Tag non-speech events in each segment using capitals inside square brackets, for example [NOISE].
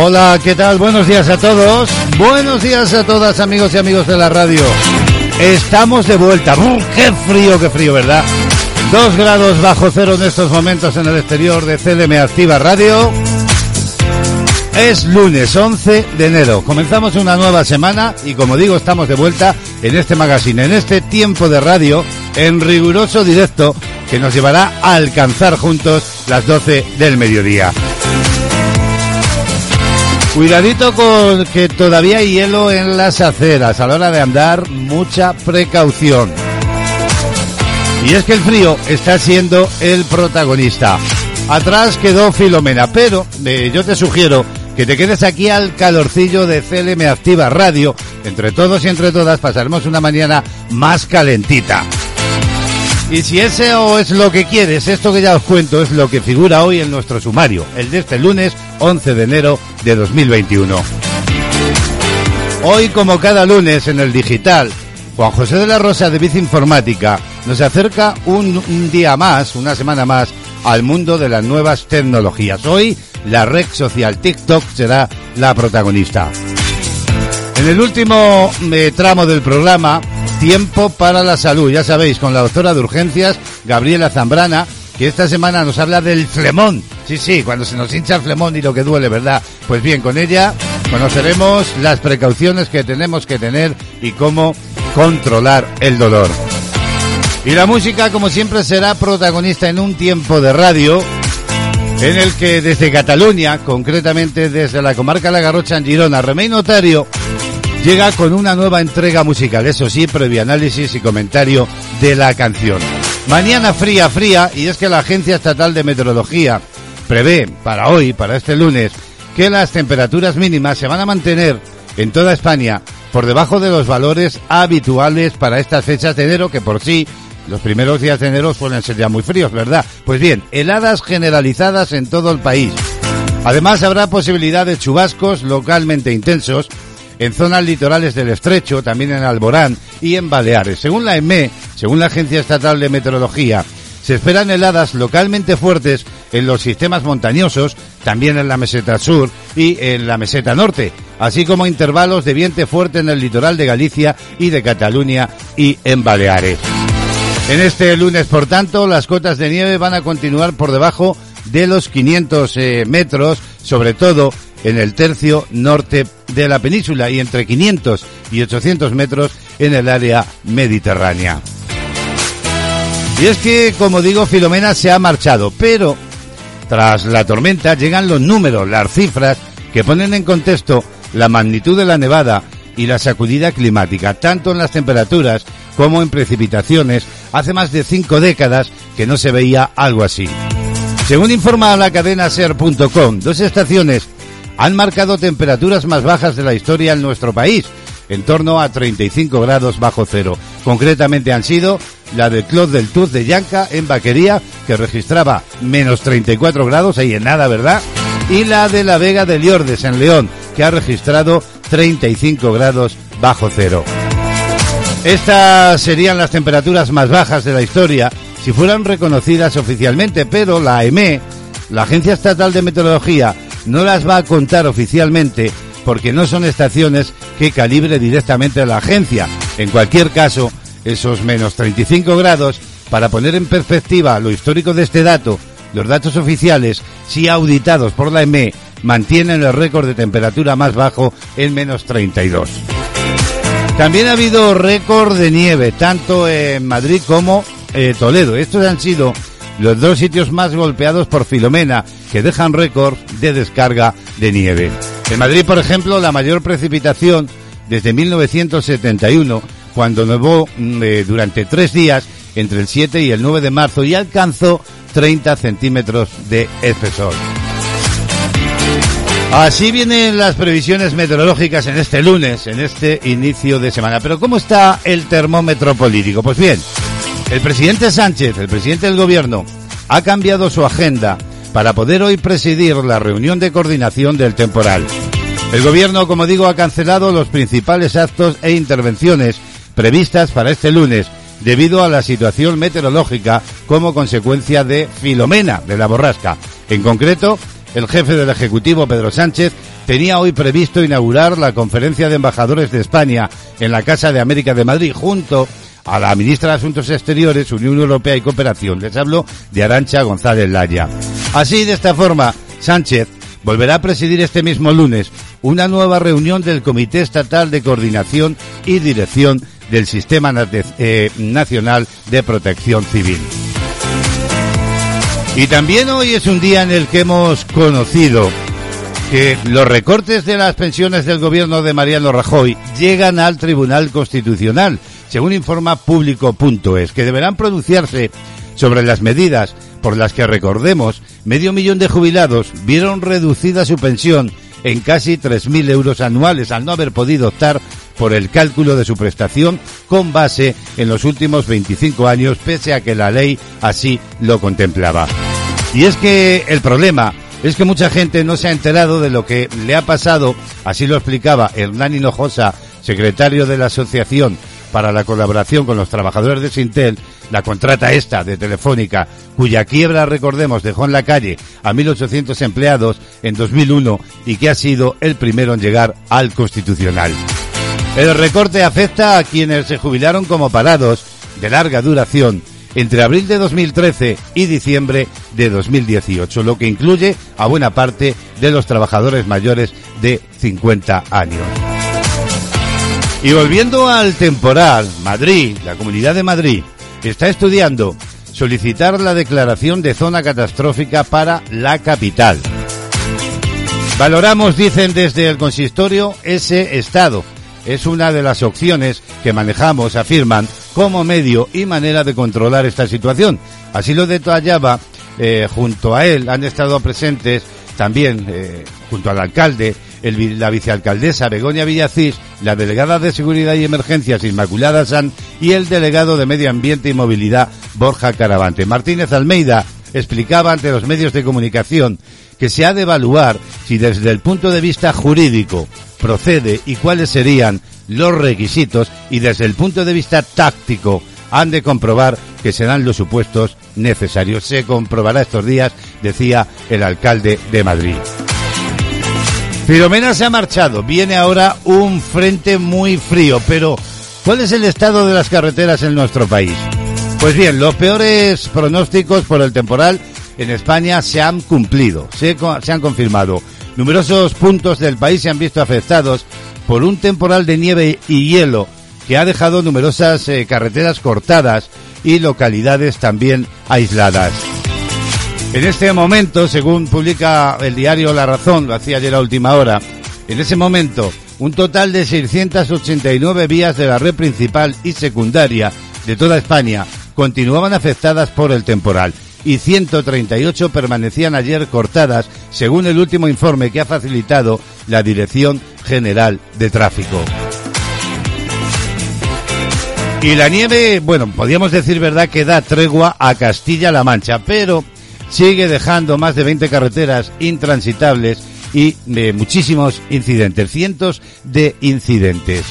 Hola, ¿qué tal? Buenos días a todos. Buenos días a todas, amigos y amigos de la radio. Estamos de vuelta. ¡Buf! ¡Qué frío, qué frío, verdad! Dos grados bajo cero en estos momentos en el exterior de CLM Activa Radio. Es lunes 11 de enero. Comenzamos una nueva semana y como digo, estamos de vuelta en este magazine, en este tiempo de radio, en riguroso directo que nos llevará a alcanzar juntos las 12 del mediodía. Cuidadito con que todavía hay hielo en las aceras. A la hora de andar, mucha precaución. Y es que el frío está siendo el protagonista. Atrás quedó Filomena, pero eh, yo te sugiero que te quedes aquí al calorcillo de CLM Activa Radio. Entre todos y entre todas pasaremos una mañana más calentita. Y si ese o es lo que quieres, esto que ya os cuento es lo que figura hoy en nuestro sumario, el de este lunes 11 de enero de 2021. Hoy, como cada lunes en el digital, Juan José de la Rosa de Bici Informática nos acerca un, día más, una semana más, al mundo de las nuevas tecnologías. Hoy, la red social TikTok será la protagonista. En el último eh, tramo del programa, Tiempo para la Salud, ya sabéis, con la doctora de urgencias, Gabriela Zambrana, que esta semana nos habla del flemón. Sí, sí, cuando se nos hincha el flemón y lo que duele, ¿verdad? Pues bien, con ella conoceremos las precauciones que tenemos que tener y cómo controlar el dolor. Y la música, como siempre, será protagonista en un tiempo de radio en el que desde Cataluña, concretamente desde la comarca La Garrocha en Girona, Remey Notario llega con una nueva entrega musical, eso sí, previo análisis y comentario de la canción. Mañana fría, fría, y es que la Agencia Estatal de Meteorología prevé para hoy, para este lunes, que las temperaturas mínimas se van a mantener en toda España por debajo de los valores habituales para estas fechas de enero, que por sí los primeros días de enero suelen ser ya muy fríos, ¿verdad? Pues bien, heladas generalizadas en todo el país. Además, habrá posibilidad de chubascos localmente intensos en zonas litorales del estrecho, también en Alborán y en Baleares. Según la EME, según la Agencia Estatal de Meteorología, se esperan heladas localmente fuertes en los sistemas montañosos, también en la meseta sur y en la meseta norte, así como intervalos de viento fuerte en el litoral de Galicia y de Cataluña y en Baleares. En este lunes, por tanto, las cotas de nieve van a continuar por debajo de los 500 eh, metros, sobre todo en el tercio norte de la península y entre 500 y 800 metros en el área mediterránea. Y es que, como digo, Filomena se ha marchado, pero tras la tormenta llegan los números, las cifras que ponen en contexto la magnitud de la nevada y la sacudida climática, tanto en las temperaturas como en precipitaciones. Hace más de cinco décadas que no se veía algo así. Según informa la cadena ser.com, dos estaciones han marcado temperaturas más bajas de la historia en nuestro país, en torno a 35 grados bajo cero. Concretamente han sido la del Clos del Tuz de Yanca en Vaquería, que registraba menos 34 grados, ahí en nada, ¿verdad? Y la de la Vega de Liordes en León, que ha registrado 35 grados bajo cero. Estas serían las temperaturas más bajas de la historia si fueran reconocidas oficialmente, pero la EME, la Agencia Estatal de Meteorología, no las va a contar oficialmente porque no son estaciones que calibre directamente la agencia. En cualquier caso, esos menos 35 grados, para poner en perspectiva lo histórico de este dato, los datos oficiales, si auditados por la EME, mantienen el récord de temperatura más bajo en menos 32. También ha habido récord de nieve, tanto en Madrid como en Toledo. Estos han sido los dos sitios más golpeados por Filomena, que dejan récord de descarga de nieve. En Madrid, por ejemplo, la mayor precipitación desde 1971, cuando nevó mm, eh, durante tres días entre el 7 y el 9 de marzo y alcanzó 30 centímetros de espesor. Así vienen las previsiones meteorológicas en este lunes, en este inicio de semana. Pero ¿cómo está el termómetro político? Pues bien, el presidente Sánchez, el presidente del gobierno, ha cambiado su agenda para poder hoy presidir la reunión de coordinación del temporal. El gobierno, como digo, ha cancelado los principales actos e intervenciones previstas para este lunes debido a la situación meteorológica como consecuencia de Filomena, de la borrasca. En concreto, el jefe del Ejecutivo, Pedro Sánchez, tenía hoy previsto inaugurar la conferencia de embajadores de España en la Casa de América de Madrid junto a la ministra de Asuntos Exteriores, Unión Europea y Cooperación. Les hablo de Arancha González Laya. Así, de esta forma, Sánchez volverá a presidir este mismo lunes una nueva reunión del Comité Estatal de Coordinación y Dirección del Sistema eh, Nacional de Protección Civil. Y también hoy es un día en el que hemos conocido que los recortes de las pensiones del gobierno de Mariano Rajoy llegan al Tribunal Constitucional, según informa público.es, que deberán pronunciarse sobre las medidas por las que, recordemos, medio millón de jubilados vieron reducida su pensión en casi 3.000 euros anuales al no haber podido optar por el cálculo de su prestación con base en los últimos 25 años, pese a que la ley así lo contemplaba. Y es que el problema es que mucha gente no se ha enterado de lo que le ha pasado, así lo explicaba Hernán Hinojosa, secretario de la Asociación para la Colaboración con los Trabajadores de Sintel, la contrata esta de Telefónica, cuya quiebra, recordemos, dejó en la calle a 1.800 empleados en 2001 y que ha sido el primero en llegar al Constitucional. El recorte afecta a quienes se jubilaron como parados de larga duración entre abril de 2013 y diciembre de 2018, lo que incluye a buena parte de los trabajadores mayores de 50 años. Y volviendo al temporal, Madrid, la Comunidad de Madrid, está estudiando solicitar la declaración de zona catastrófica para la capital. Valoramos, dicen desde el consistorio, ese estado. Es una de las opciones que manejamos, afirman, como medio y manera de controlar esta situación. Así lo detallaba, eh, junto a él han estado presentes también, eh, junto al alcalde, la vicealcaldesa Begoña Villacís, la delegada de Seguridad y Emergencias Inmaculada San y el delegado de Medio Ambiente y Movilidad Borja Caravante. Martínez Almeida explicaba ante los medios de comunicación que se ha de evaluar si desde el punto de vista jurídico procede y cuáles serían los requisitos y desde el punto de vista táctico han de comprobar que serán los supuestos necesarios. Se comprobará estos días, decía el alcalde de Madrid. Filomena se ha marchado, viene ahora un frente muy frío, pero ¿cuál es el estado de las carreteras en nuestro país? Pues bien, los peores pronósticos por el temporal en España se han cumplido, se, han confirmado. Numerosos puntos del país se han visto afectados por un temporal de nieve y hielo que ha dejado numerosas eh, carreteras cortadas y localidades también aisladas. En este momento, según publica el diario La Razón, lo hacía ayer a última hora, en ese momento, un total de 689 vías de la red principal y secundaria de toda España continuaban afectadas por el temporal y 138 permanecían ayer cortadas, según el último informe que ha facilitado la Dirección General de Tráfico. Y la nieve, bueno, podríamos decir verdad que da tregua a Castilla-La Mancha, pero sigue dejando más de 20 carreteras intransitables y de muchísimos incidentes, cientos de incidentes.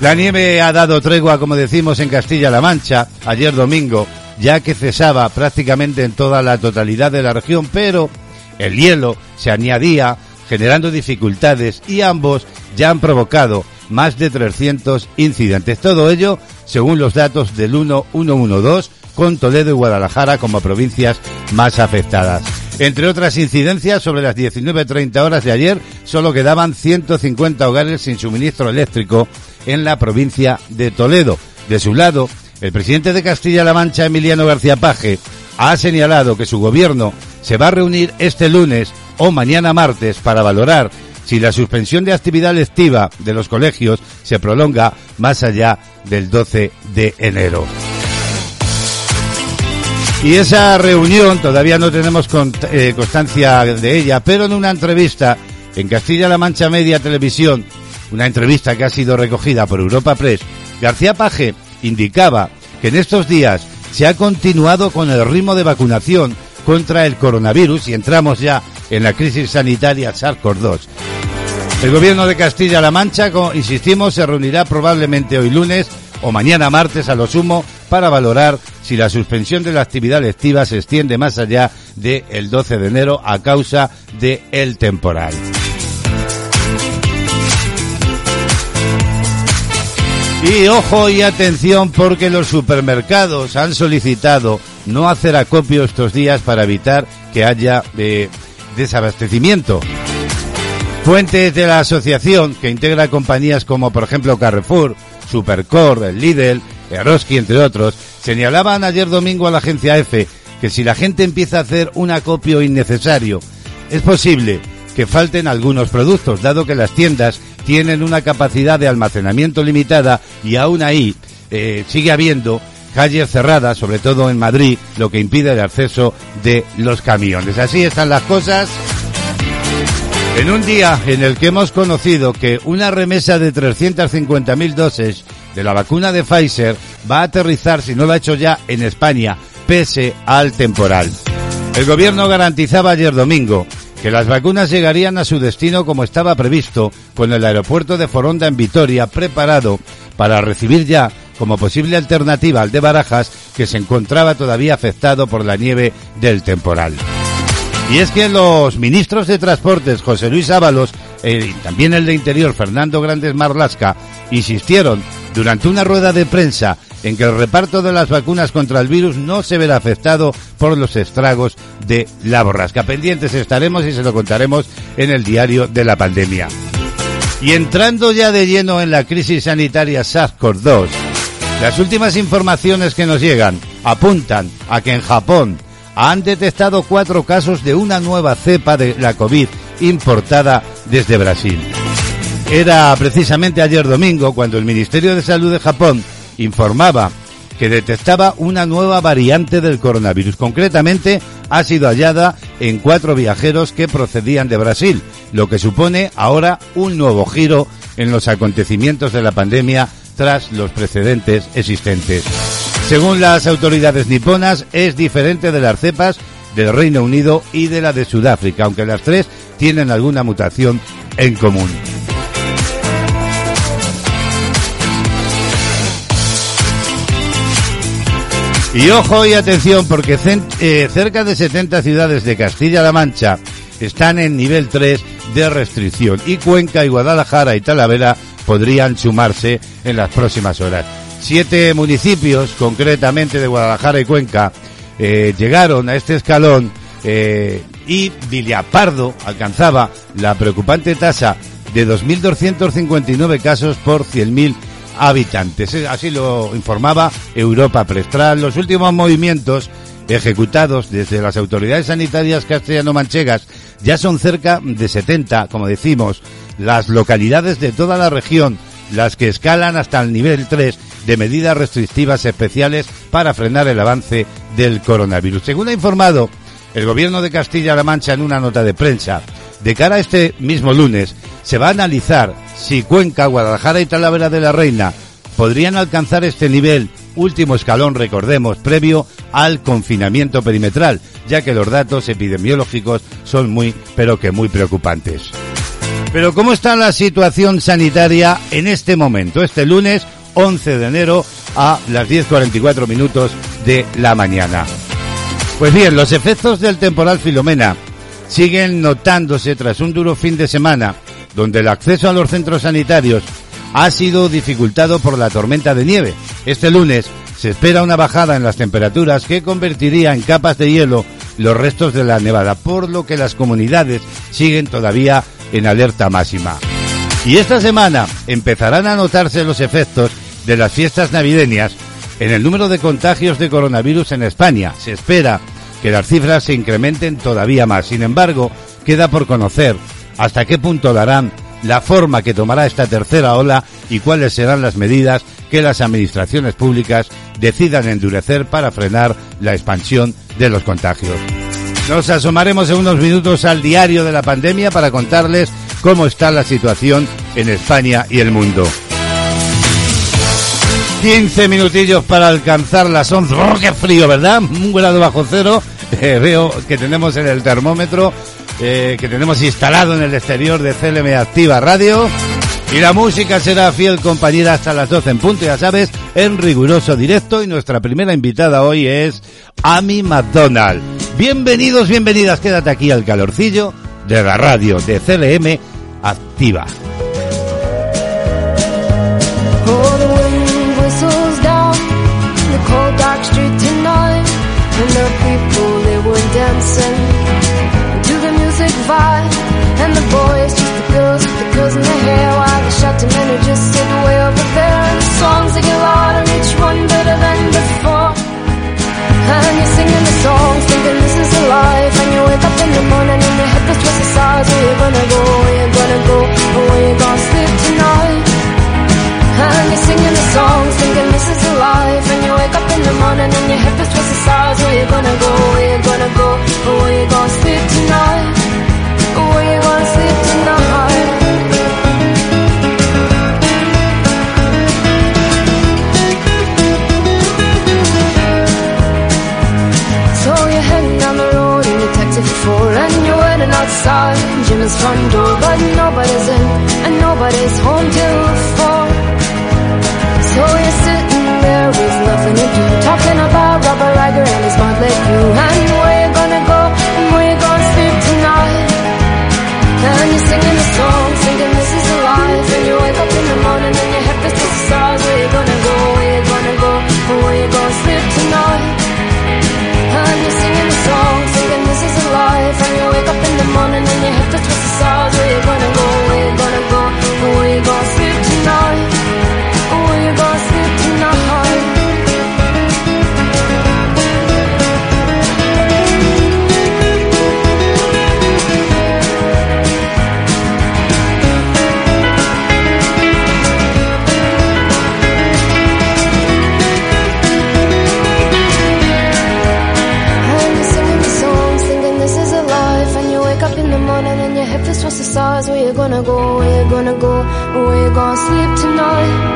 La nieve ha dado tregua, como decimos, en Castilla-La Mancha ayer domingo, ya que cesaba prácticamente en toda la totalidad de la región, pero el hielo se añadía generando dificultades y ambos ya han provocado más de 300 incidentes. Todo ello según los datos del 1112 con Toledo y Guadalajara como provincias más afectadas. Entre otras incidencias, sobre las 19.30 horas de ayer, solo quedaban 150 hogares sin suministro eléctrico en la provincia de Toledo. De su lado, el presidente de Castilla-La Mancha, Emiliano García Paje, ha señalado que su gobierno se va a reunir este lunes o mañana martes para valorar si la suspensión de actividad lectiva de los colegios se prolonga más allá del 12 de enero. Y esa reunión todavía no tenemos eh, constancia de ella, pero en una entrevista en Castilla-La Mancha Media Televisión, una entrevista que ha sido recogida por Europa Press, García Paje indicaba que en estos días se ha continuado con el ritmo de vacunación contra el coronavirus y entramos ya en la crisis sanitaria SARS-CoV-2. El gobierno de Castilla-La Mancha, insistimos, se reunirá probablemente hoy lunes o mañana martes a lo sumo para valorar si la suspensión de la actividad lectiva se extiende más allá del 12 de enero a causa del el temporal. Y ojo y atención porque los supermercados han solicitado no hacer acopio estos días para evitar que haya eh, desabastecimiento. Fuentes de la asociación, que integra compañías como por ejemplo Carrefour, Supercore, Lidl, Eroski, entre otros, señalaban ayer domingo a la agencia EFE que si la gente empieza a hacer un acopio innecesario, es posible que falten algunos productos, dado que las tiendas tienen una capacidad de almacenamiento limitada y aún ahí eh, sigue habiendo calles cerradas, sobre todo en Madrid, lo que impide el acceso de los camiones. Así están las cosas. En un día en el que hemos conocido que una remesa de 350.000 dosis de la vacuna de Pfizer va a aterrizar, si no lo ha hecho ya, en España, pese al temporal. El gobierno garantizaba ayer domingo que las vacunas llegarían a su destino como estaba previsto, con el aeropuerto de Foronda en Vitoria preparado para recibir ya como posible alternativa al de Barajas, que se encontraba todavía afectado por la nieve del temporal. Y es que los ministros de Transportes, José Luis Ábalos, eh, y también el de Interior, Fernando Grandes Marlasca, insistieron durante una rueda de prensa en que el reparto de las vacunas contra el virus no se verá afectado por los estragos de la borrasca. Pendientes estaremos y se lo contaremos en el diario de la pandemia. Y entrando ya de lleno en la crisis sanitaria SARS-CoV-2, las últimas informaciones que nos llegan apuntan a que en Japón han detectado cuatro casos de una nueva cepa de la COVID importada desde Brasil. Era precisamente ayer domingo cuando el Ministerio de Salud de Japón informaba que detectaba una nueva variante del coronavirus. Concretamente, ha sido hallada en cuatro viajeros que procedían de Brasil, lo que supone ahora un nuevo giro en los acontecimientos de la pandemia tras los precedentes existentes. Según las autoridades niponas, es diferente de las cepas del Reino Unido y de la de Sudáfrica, aunque las tres tienen alguna mutación en común. Y ojo y atención porque eh, cerca de 70 ciudades de Castilla-La Mancha están en nivel 3 de restricción y Cuenca y Guadalajara y Talavera podrían sumarse en las próximas horas. Siete municipios, concretamente de Guadalajara y Cuenca, eh, llegaron a este escalón eh, y Viliapardo alcanzaba la preocupante tasa de 2.259 casos por 100.000 habitantes. Así lo informaba Europa Press. los últimos movimientos ejecutados desde las autoridades sanitarias castellano-manchegas, ya son cerca de 70, como decimos, las localidades de toda la región, las que escalan hasta el nivel 3 de medidas restrictivas especiales para frenar el avance del coronavirus. Según ha informado el gobierno de Castilla-La Mancha en una nota de prensa, de cara a este mismo lunes, se va a analizar si Cuenca, Guadalajara y Talavera de la Reina podrían alcanzar este nivel, último escalón, recordemos, previo al confinamiento perimetral, ya que los datos epidemiológicos son muy, pero que muy preocupantes. Pero ¿cómo está la situación sanitaria en este momento, este lunes 11 de enero a las 10.44 minutos de la mañana. Pues bien, los efectos del temporal Filomena siguen notándose tras un duro fin de semana, donde el acceso a los centros sanitarios ha sido dificultado por la tormenta de nieve. Este lunes se espera una bajada en las temperaturas que convertiría en capas de hielo los restos de la nevada, por lo que las comunidades siguen todavía en alerta máxima. Y esta semana empezarán a notarse los efectos de las fiestas navideñas en el número de contagios de coronavirus en España. Se espera que las cifras se incrementen todavía más. Sin embargo, queda por conocer hasta qué punto darán la forma que tomará esta tercera ola y cuáles serán las medidas que las administraciones públicas decidan endurecer para frenar la expansión de los contagios. Nos asomaremos en unos minutos al diario de la pandemia para contarles cómo está la situación en España y el mundo. 15 minutillos para alcanzar las 11. ¡Oh, qué frío, ¿verdad? Un grado bajo cero. Eh, veo que tenemos en el termómetro eh, que tenemos instalado en el exterior de CLM Activa Radio. Y la música será fiel compañera hasta las 12 en punto, ya sabes, en riguroso directo. Y nuestra primera invitada hoy es Amy McDonald. Bienvenidos, bienvenidas, quédate aquí al calorcillo de la radio de CLM Activa. Where you gonna go, where you gonna go, where you gonna sleep tonight. And you're singing the songs, thinking this is a life. And you wake up in the morning and your head feels twisted sides Where you gonna go, where you gonna go, or where you gonna sleep tonight outside Jim's front door, but nobody's in and nobody's home till four. So you're sitting there with nothing to do, talking about Robert Riger and his motley crew, and just a solid won't sleep tonight.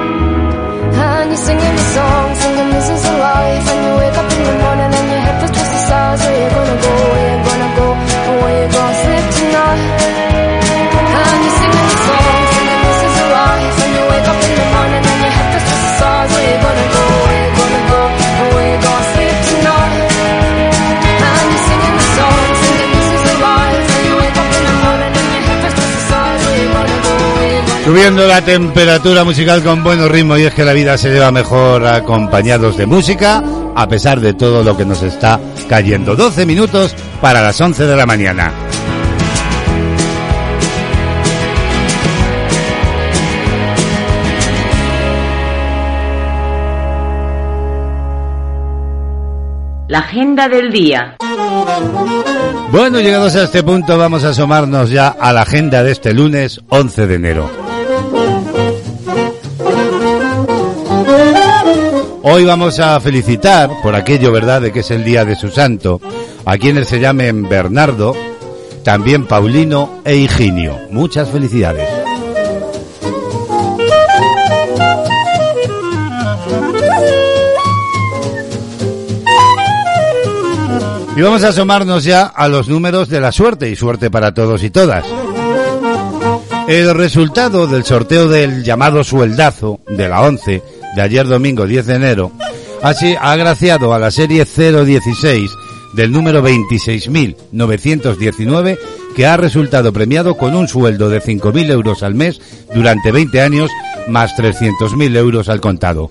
Subiendo la temperatura musical con buenos ritmos y es que la vida se lleva mejor acompañados de música a pesar de todo lo que nos está cayendo. 12 minutos para las 11 de la mañana. La agenda del día. Bueno, llegados a este punto vamos a asomarnos ya a la agenda de este lunes 11 de enero. Hoy vamos a felicitar, por aquello, ¿verdad?, de que es el día de su santo, a quienes se llamen Bernardo, también Paulino e Higinio. Muchas felicidades. Y vamos a asomarnos ya a los números de la suerte y suerte para todos y todas. El resultado del sorteo del llamado sueldazo de la 11 de ayer domingo 10 de enero así ha agraciado a la serie 016 del número 26.919 que ha resultado premiado con un sueldo de 5.000 euros al mes durante 20 años más 300.000 euros al contado.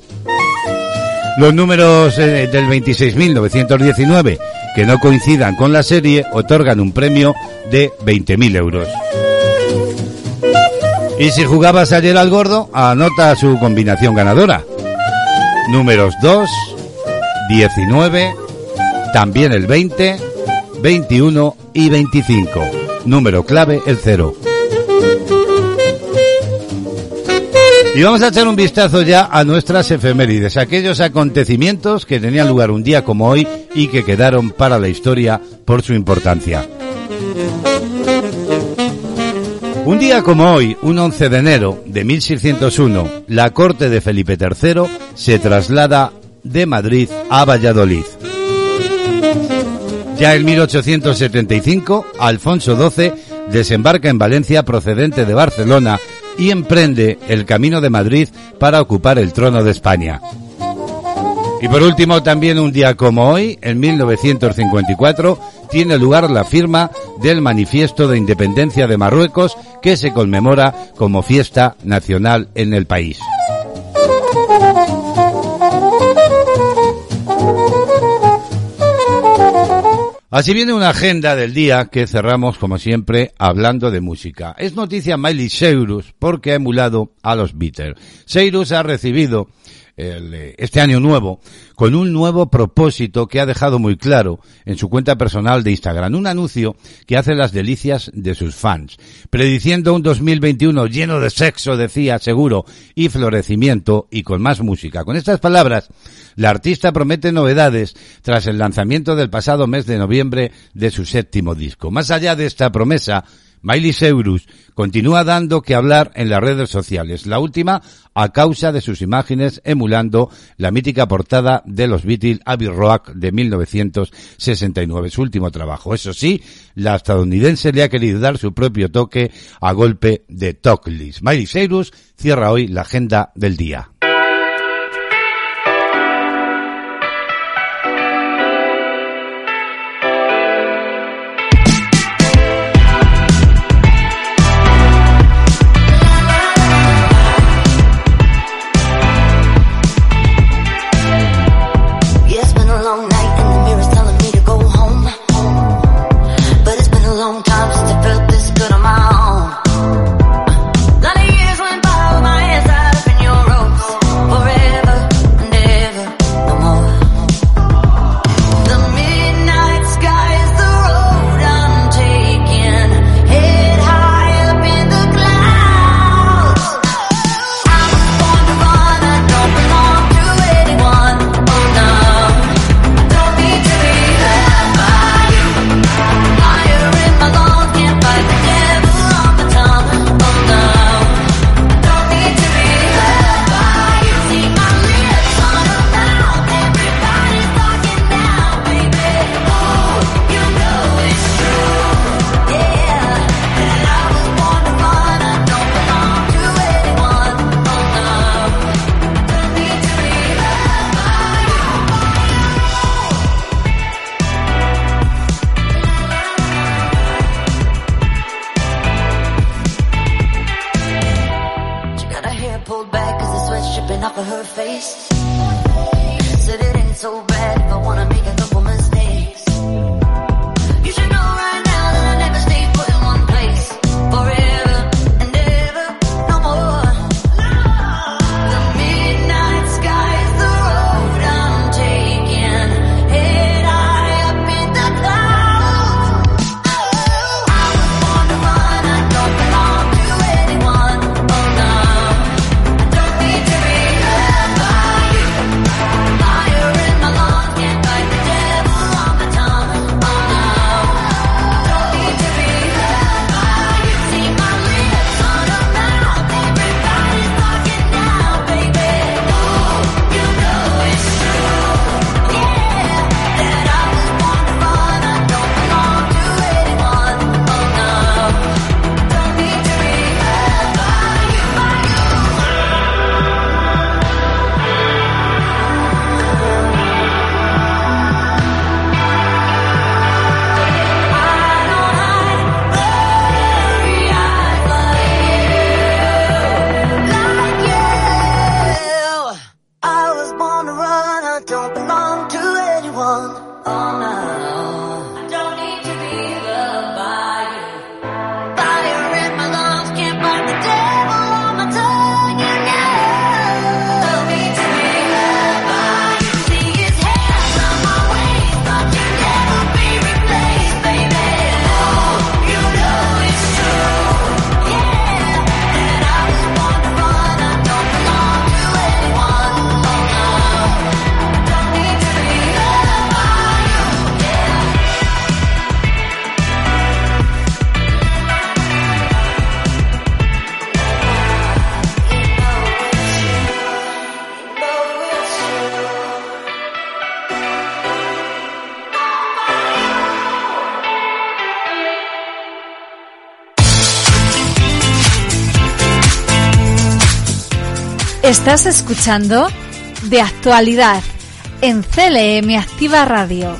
Los números eh, del 26.919 que no coincidan con la serie otorgan un premio de 20.000 euros. Y si jugabas ayer al gordo, anota su combinación ganadora. Números 2, 19, también el 20, 21 y 25. Número clave el 0. Y vamos a echar un vistazo ya a nuestras efemérides, aquellos acontecimientos que tenían lugar un día como hoy y que quedaron para la historia por su importancia. Un día como hoy, un 11 de enero de 1601, la corte de Felipe III se traslada de Madrid a Valladolid. Ya en 1875, Alfonso XII desembarca en Valencia procedente de Barcelona y emprende el camino de Madrid para ocupar el trono de España. Y por último, también un día como hoy, en 1954, tiene lugar la firma del Manifiesto de Independencia de Marruecos que se conmemora como fiesta nacional en el país. Así viene una agenda del día que cerramos, como siempre, hablando de música. Es noticia Miley Cyrus porque ha emulado a los Beatles. Cyrus ha recibido eh, este año nuevo con un nuevo propósito que ha dejado muy claro en su cuenta personal de Instagram. Un anuncio que hace las delicias de sus fans, prediciendo un 2021 lleno de sexo, decía, seguro, y florecimiento y con más música. Con estas palabras, la artista promete novedades tras el lanzamiento del pasado mes de noviembre de su séptimo disco. Más allá de esta promesa, Miley Cyrus continúa dando que hablar en las redes sociales, la última a causa de sus imágenes emulando la mítica portada de los Beatles Abbey Rock de 1969, su último trabajo. Eso sí, la estadounidense le ha querido dar su propio toque a golpe de talklist. Miley Cyrus cierra hoy la agenda del día. Estás escuchando De Actualidad en CLM Activa Radio.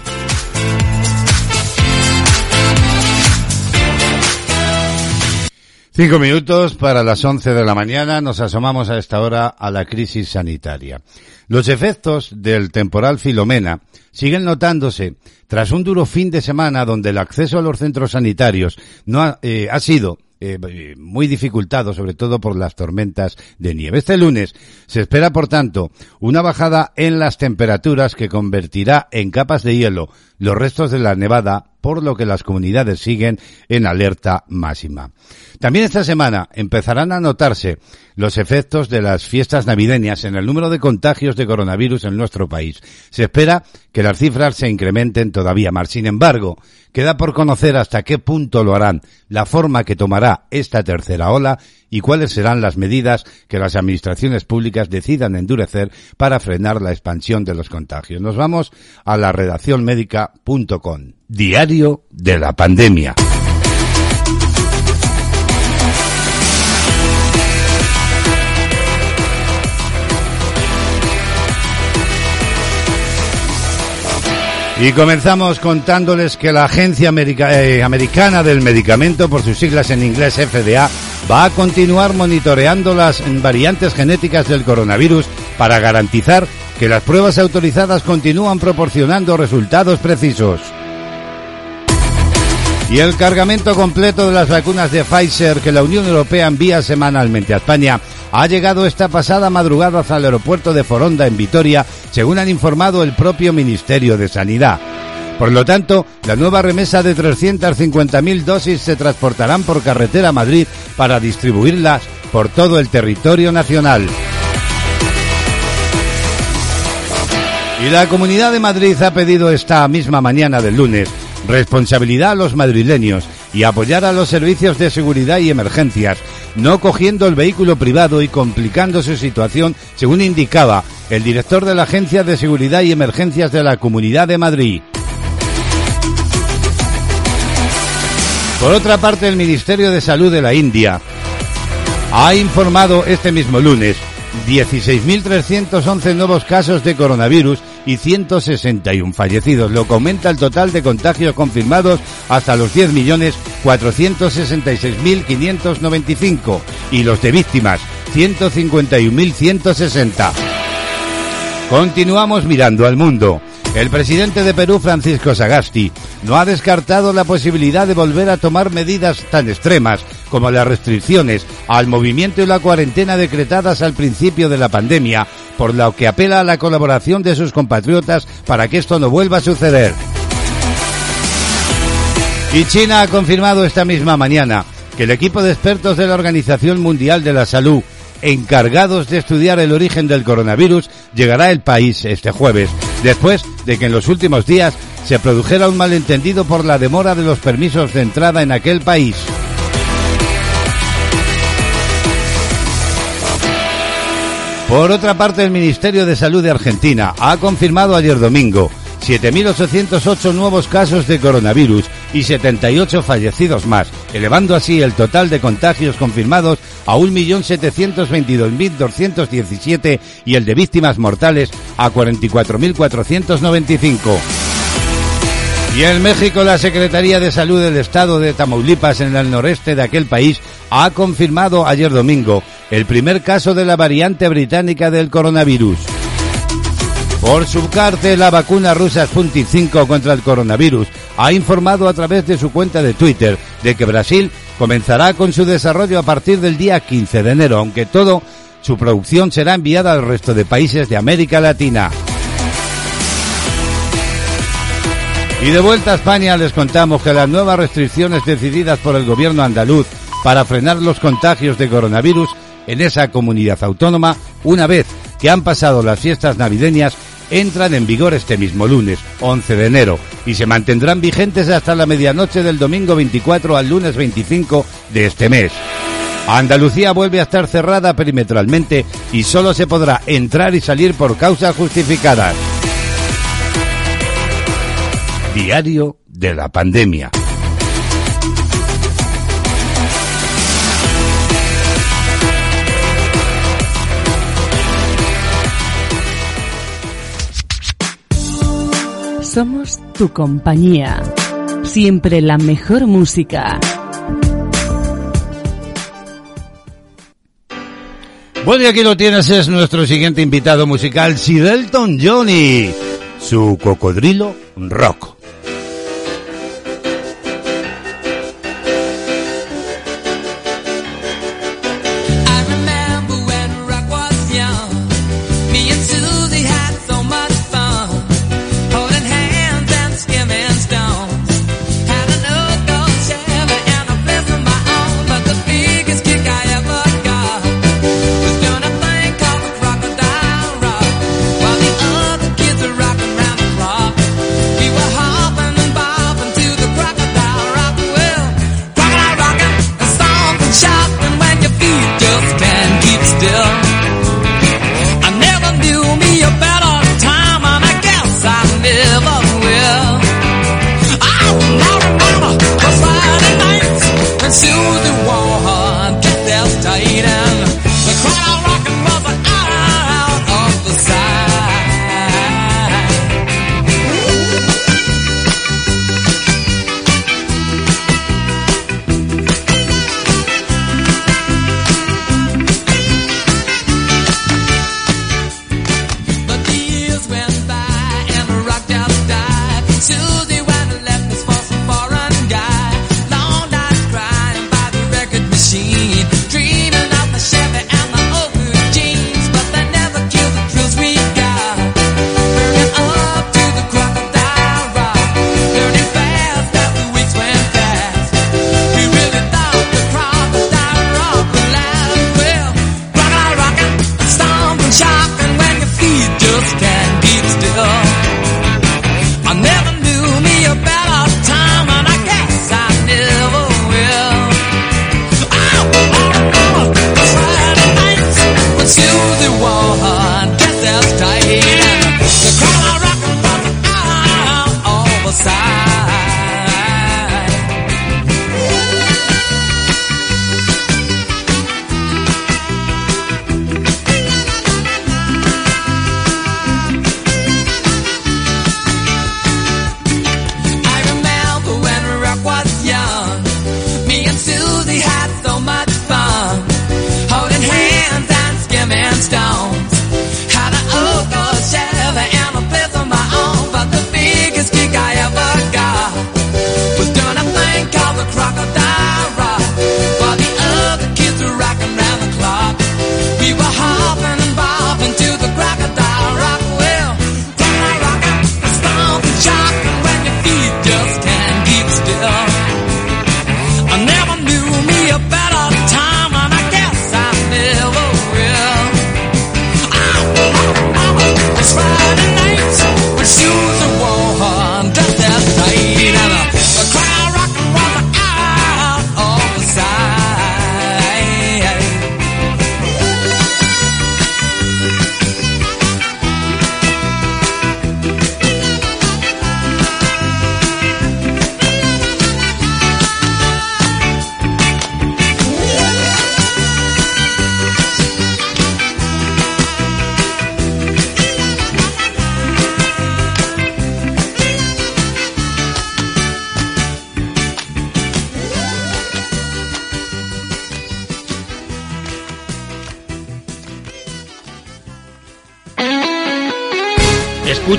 Cinco minutos para las once de la mañana. Nos asomamos a esta hora a la crisis sanitaria. Los efectos del temporal Filomena siguen notándose tras un duro fin de semana donde el acceso a los centros sanitarios no ha, eh, ha sido eh, muy dificultado, sobre todo por las tormentas de nieve. Este lunes se espera, por tanto, una bajada en las temperaturas que convertirá en capas de hielo los restos de la nevada, por lo que las comunidades siguen en alerta máxima. También esta semana empezarán a notarse los efectos de las fiestas navideñas en el número de contagios de coronavirus en nuestro país. Se espera que las cifras se incrementen todavía más. Sin embargo, queda por conocer hasta qué punto lo harán, la forma que tomará esta tercera ola y cuáles serán las medidas que las administraciones públicas decidan endurecer para frenar la expansión de los contagios. Nos vamos a la redacción médica.com. Diario de la pandemia. Y comenzamos contándoles que la Agencia eh, Americana del Medicamento, por sus siglas en inglés FDA, va a continuar monitoreando las variantes genéticas del coronavirus para garantizar que las pruebas autorizadas continúan proporcionando resultados precisos. Y el cargamento completo de las vacunas de Pfizer que la Unión Europea envía semanalmente a España ha llegado esta pasada madrugada hasta el aeropuerto de Foronda en Vitoria, según han informado el propio Ministerio de Sanidad. Por lo tanto, la nueva remesa de 350.000 dosis se transportarán por carretera a Madrid para distribuirlas por todo el territorio nacional. Y la Comunidad de Madrid ha pedido esta misma mañana del lunes responsabilidad a los madrileños y apoyar a los servicios de seguridad y emergencias, no cogiendo el vehículo privado y complicando su situación, según indicaba el director de la Agencia de Seguridad y Emergencias de la Comunidad de Madrid. Por otra parte, el Ministerio de Salud de la India ha informado este mismo lunes 16.311 nuevos casos de coronavirus y 161 fallecidos, lo que aumenta el total de contagios confirmados hasta los 10.466.595 y los de víctimas 151.160. Continuamos mirando al mundo. El presidente de Perú, Francisco Sagasti, no ha descartado la posibilidad de volver a tomar medidas tan extremas como las restricciones al movimiento y la cuarentena decretadas al principio de la pandemia, por lo que apela a la colaboración de sus compatriotas para que esto no vuelva a suceder. Y China ha confirmado esta misma mañana que el equipo de expertos de la Organización Mundial de la Salud encargados de estudiar el origen del coronavirus llegará al país este jueves, después de que en los últimos días se produjera un malentendido por la demora de los permisos de entrada en aquel país. Por otra parte, el Ministerio de Salud de Argentina ha confirmado ayer domingo 7.808 nuevos casos de coronavirus y 78 fallecidos más, elevando así el total de contagios confirmados a 1.722.217 y el de víctimas mortales a 44.495. Y en México, la Secretaría de Salud del Estado de Tamaulipas, en el noreste de aquel país, ha confirmado ayer domingo el primer caso de la variante británica del coronavirus. Por su parte, la vacuna rusa Sputnik 5 contra el coronavirus ha informado a través de su cuenta de Twitter de que Brasil comenzará con su desarrollo a partir del día 15 de enero, aunque todo su producción será enviada al resto de países de América Latina. Y de vuelta a España les contamos que las nuevas restricciones decididas por el gobierno andaluz para frenar los contagios de coronavirus en esa comunidad autónoma, una vez que han pasado las fiestas navideñas, entran en vigor este mismo lunes, 11 de enero, y se mantendrán vigentes hasta la medianoche del domingo 24 al lunes 25 de este mes. Andalucía vuelve a estar cerrada perimetralmente y solo se podrá entrar y salir por causas justificadas. Diario de la pandemia. Somos tu compañía. Siempre la mejor música. Bueno, y aquí lo tienes, es nuestro siguiente invitado musical, Sidelton Johnny, su cocodrilo rock.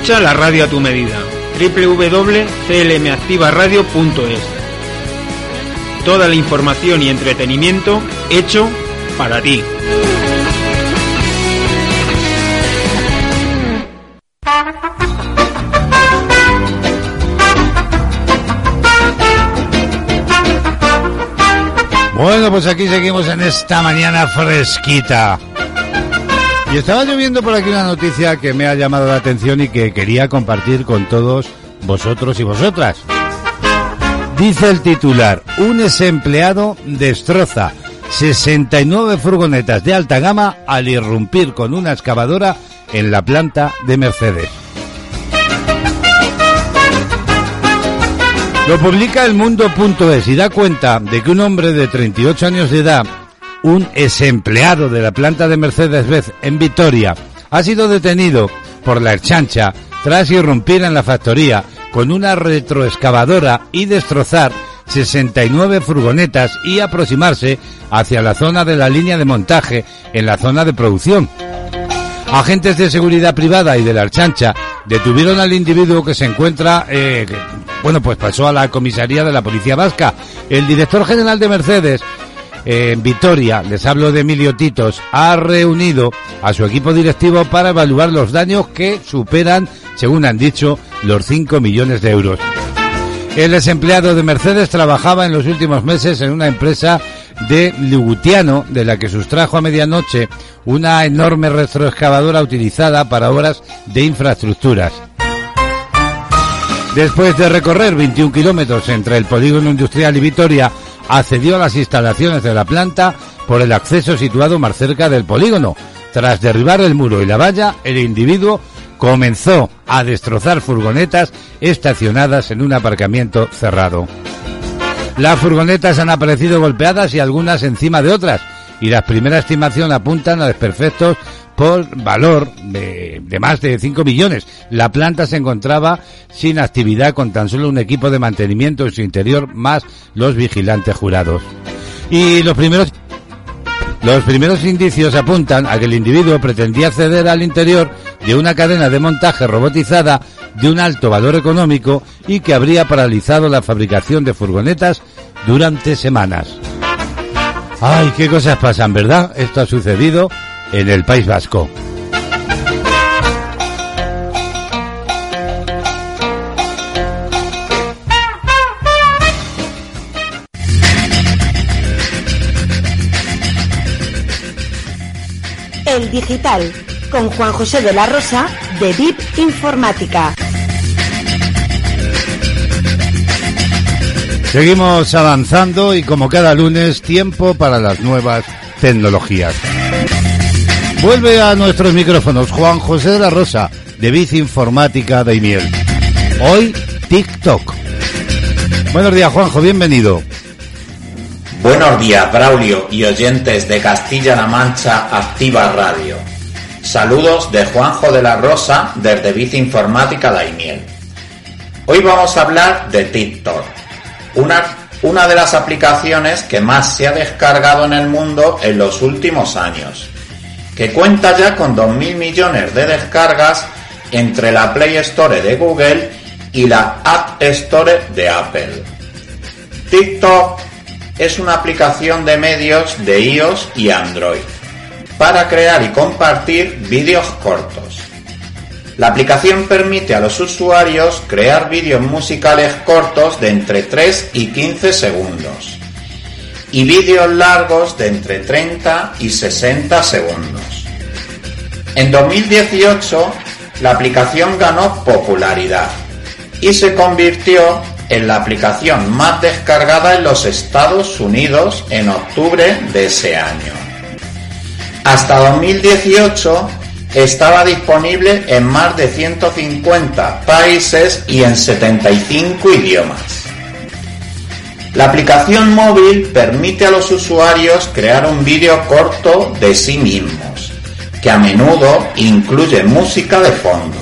Escucha la radio a tu medida. www.clmactivaradio.es Toda la información y entretenimiento hecho para ti. Bueno, pues aquí seguimos en esta mañana fresquita. Y estaba lloviendo por aquí una noticia que me ha llamado la atención y que quería compartir con todos vosotros y vosotras. Dice el titular, un desempleado destroza 69 furgonetas de alta gama al irrumpir con una excavadora en la planta de Mercedes. Lo publica el mundo.es y da cuenta de que un hombre de 38 años de edad un desempleado de la planta de Mercedes-Benz en Vitoria ha sido detenido por la exchancha tras irrumpir en la factoría con una retroexcavadora y destrozar 69 furgonetas y aproximarse hacia la zona de la línea de montaje en la zona de producción. Agentes de seguridad privada y de la Archancha detuvieron al individuo que se encuentra, eh, bueno, pues pasó a la comisaría de la Policía Vasca. El director general de Mercedes, en Vitoria, les hablo de Emilio Titos, ha reunido a su equipo directivo para evaluar los daños que superan, según han dicho, los 5 millones de euros. El desempleado de Mercedes trabajaba en los últimos meses en una empresa de Lugutiano, de la que sustrajo a medianoche una enorme retroexcavadora utilizada para obras de infraestructuras. Después de recorrer 21 kilómetros entre el polígono industrial y Vitoria, accedió a las instalaciones de la planta por el acceso situado más cerca del polígono. Tras derribar el muro y la valla, el individuo comenzó a destrozar furgonetas estacionadas en un aparcamiento cerrado. Las furgonetas han aparecido golpeadas y algunas encima de otras, y las primeras estimaciones apuntan a desperfectos por valor de, más de 5 millones. La planta se encontraba sin actividad con tan solo un equipo de mantenimiento en su interior más los vigilantes jurados. Y los primeros los primeros indicios apuntan a que el individuo pretendía acceder al interior de una cadena de montaje robotizada de un alto valor económico y que habría paralizado la fabricación de furgonetas durante semanas. Ay, qué cosas pasan, ¿verdad? Esto ha sucedido en el País Vasco. El Digital, con Juan José de la Rosa, de VIP Informática. Seguimos avanzando y como cada lunes, tiempo para las nuevas tecnologías. Vuelve a nuestros micrófonos Juan José de la Rosa, de Bici Informática de Imiel. Hoy, TikTok. Buenos días, Juanjo, bienvenido. Buenos días, Braulio y oyentes de Castilla-La Mancha Activa Radio. Saludos de Juanjo de la Rosa desde Bici Informática Daimiel. Hoy vamos a hablar de TikTok, una, una de las aplicaciones que más se ha descargado en el mundo en los últimos años, que cuenta ya con 2.000 millones de descargas entre la Play Store de Google y la App Store de Apple. TikTok es una aplicación de medios de iOS y Android para crear y compartir vídeos cortos. La aplicación permite a los usuarios crear vídeos musicales cortos de entre 3 y 15 segundos y vídeos largos de entre 30 y 60 segundos. En 2018, la aplicación ganó popularidad y se convirtió en la aplicación más descargada en los Estados Unidos en octubre de ese año. Hasta 2018 estaba disponible en más de 150 países y en 75 idiomas. La aplicación móvil permite a los usuarios crear un vídeo corto de sí mismos, que a menudo incluye música de fondo,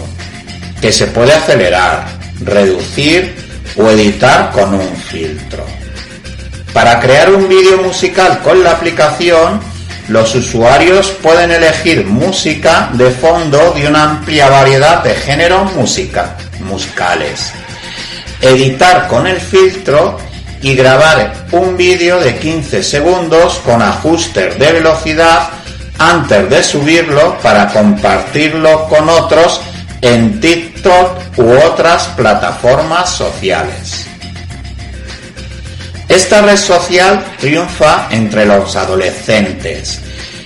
que se puede acelerar, reducir o editar con un filtro. Para crear un vídeo musical con la aplicación, los usuarios pueden elegir música de fondo de una amplia variedad de géneros musicales, editar con el filtro y grabar un vídeo de 15 segundos con ajustes de velocidad antes de subirlo para compartirlo con otros en TikTok u otras plataformas sociales. Esta red social triunfa entre los adolescentes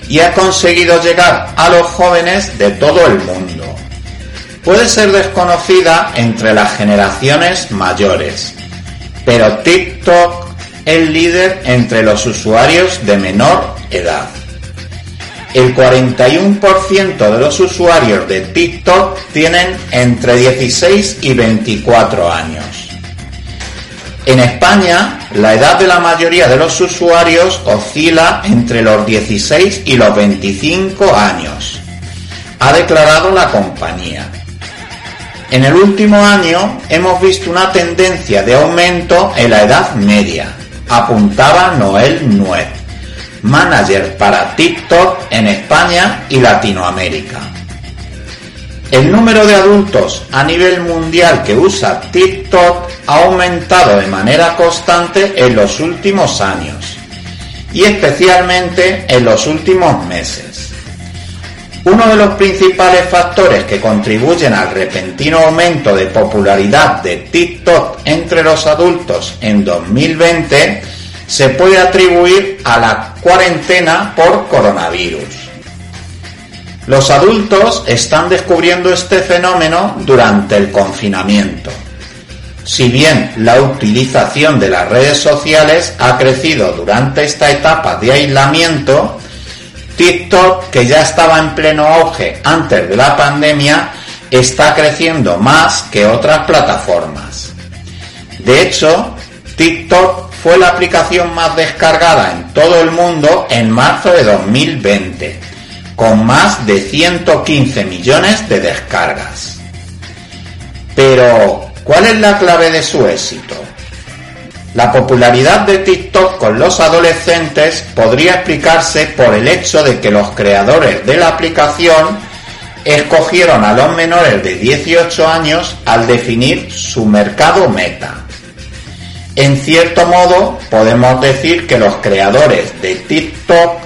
y ha conseguido llegar a los jóvenes de todo el mundo. Puede ser desconocida entre las generaciones mayores, pero TikTok es líder entre los usuarios de menor edad el 41% de los usuarios de TikTok tienen entre 16 y 24 años. En España, la edad de la mayoría de los usuarios oscila entre los 16 y los 25 años, ha declarado la compañía. En el último año hemos visto una tendencia de aumento en la edad media, apuntaba Noel Nuez, manager para TikTok en España y Latinoamérica. El número de adultos a nivel mundial que usa TikTok ha aumentado de manera constante en los últimos años y especialmente en los últimos meses. Uno de los principales factores que contribuyen al repentino aumento de popularidad de TikTok entre los adultos en 2020 se puede atribuir a la cuarentena por coronavirus. Los adultos están descubriendo este fenómeno durante el confinamiento. Si bien la utilización de las redes sociales ha crecido durante esta etapa de aislamiento, TikTok, que ya estaba en pleno auge antes de la pandemia, está creciendo más que otras plataformas. De hecho, TikTok fue la aplicación más descargada en todo el mundo en marzo de 2020 con más de 115 millones de descargas. Pero, ¿cuál es la clave de su éxito? La popularidad de TikTok con los adolescentes podría explicarse por el hecho de que los creadores de la aplicación escogieron a los menores de 18 años al definir su mercado meta. En cierto modo, podemos decir que los creadores de TikTok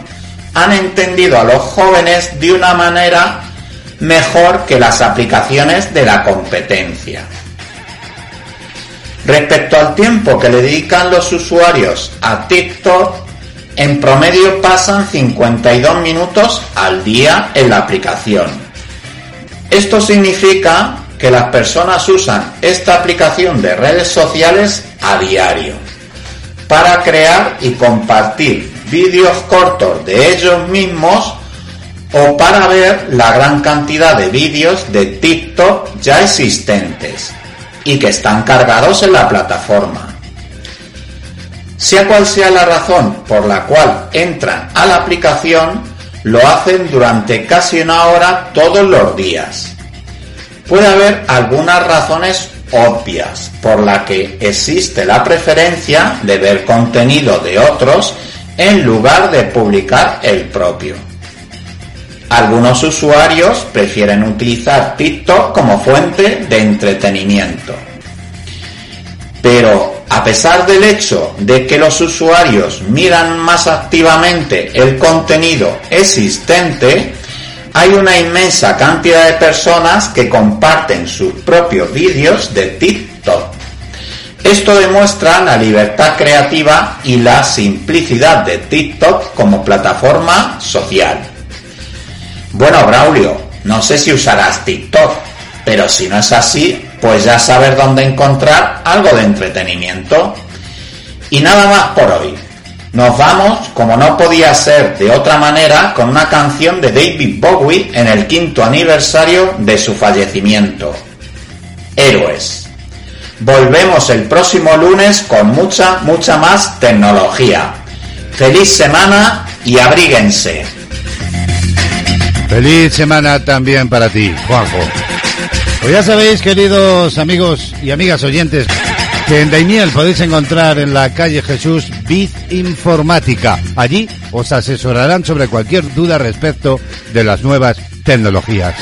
han entendido a los jóvenes de una manera mejor que las aplicaciones de la competencia. Respecto al tiempo que le dedican los usuarios a TikTok, en promedio pasan 52 minutos al día en la aplicación. Esto significa que las personas usan esta aplicación de redes sociales a diario para crear y compartir vídeos cortos de ellos mismos o para ver la gran cantidad de vídeos de TikTok ya existentes y que están cargados en la plataforma. Sea cual sea la razón por la cual entran a la aplicación, lo hacen durante casi una hora todos los días. Puede haber algunas razones obvias por la que existe la preferencia de ver contenido de otros en lugar de publicar el propio. Algunos usuarios prefieren utilizar TikTok como fuente de entretenimiento. Pero a pesar del hecho de que los usuarios miran más activamente el contenido existente, hay una inmensa cantidad de personas que comparten sus propios vídeos de TikTok. Esto demuestra la libertad creativa y la simplicidad de TikTok como plataforma social. Bueno, Braulio, no sé si usarás TikTok, pero si no es así, pues ya sabes dónde encontrar algo de entretenimiento. Y nada más por hoy. Nos vamos, como no podía ser de otra manera, con una canción de David Bowie en el quinto aniversario de su fallecimiento. Héroes. Volvemos el próximo lunes con mucha, mucha más tecnología. Feliz semana y abríguense. Feliz semana también para ti, Juanjo. Pues ya sabéis, queridos amigos y amigas oyentes, que en Daimiel podéis encontrar en la calle Jesús Biz Informática. Allí os asesorarán sobre cualquier duda respecto de las nuevas tecnologías.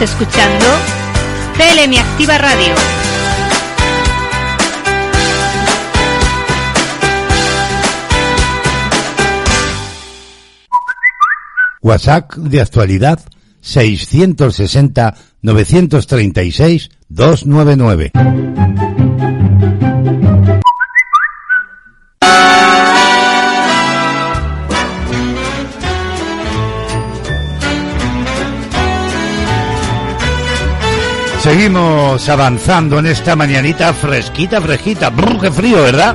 Estás escuchando CLM Activa Radio. WhatsApp de actualidad 660 936 299. Seguimos avanzando en esta mañanita fresquita, fresquita. Brr, qué frío, ¿verdad?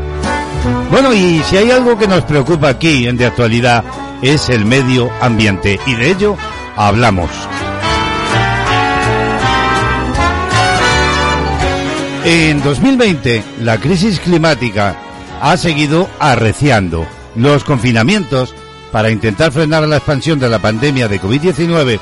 Bueno, y si hay algo que nos preocupa aquí en de actualidad es el medio ambiente y de ello hablamos. En 2020, la crisis climática ha seguido arreciando. Los confinamientos para intentar frenar la expansión de la pandemia de COVID-19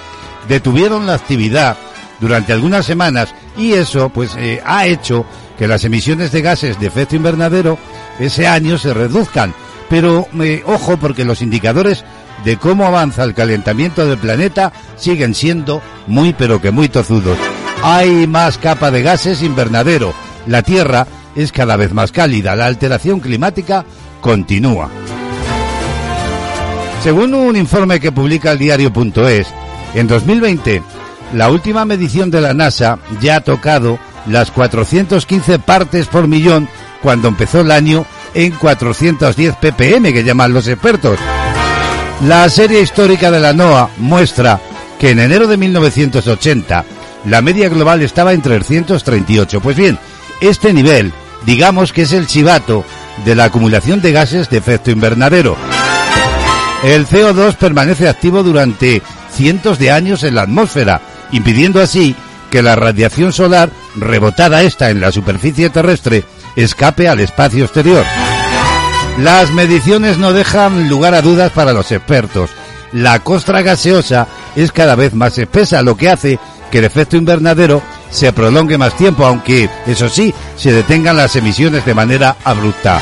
detuvieron la actividad durante algunas semanas y eso pues eh, ha hecho que las emisiones de gases de efecto invernadero ese año se reduzcan. Pero eh, ojo porque los indicadores de cómo avanza el calentamiento del planeta siguen siendo muy pero que muy tozudos. Hay más capa de gases invernadero. La Tierra es cada vez más cálida. La alteración climática continúa. Según un informe que publica el diario.es, en 2020 la última medición de la NASA ya ha tocado las 415 partes por millón cuando empezó el año en 410 ppm que llaman los expertos. La serie histórica de la NOAA muestra que en enero de 1980 la media global estaba en 338. Pues bien, este nivel, digamos que es el chivato de la acumulación de gases de efecto invernadero. El CO2 permanece activo durante cientos de años en la atmósfera, impidiendo así que la radiación solar, rebotada esta en la superficie terrestre, escape al espacio exterior. Las mediciones no dejan lugar a dudas para los expertos. La costra gaseosa es cada vez más espesa, lo que hace que el efecto invernadero se prolongue más tiempo, aunque, eso sí, se detengan las emisiones de manera abrupta.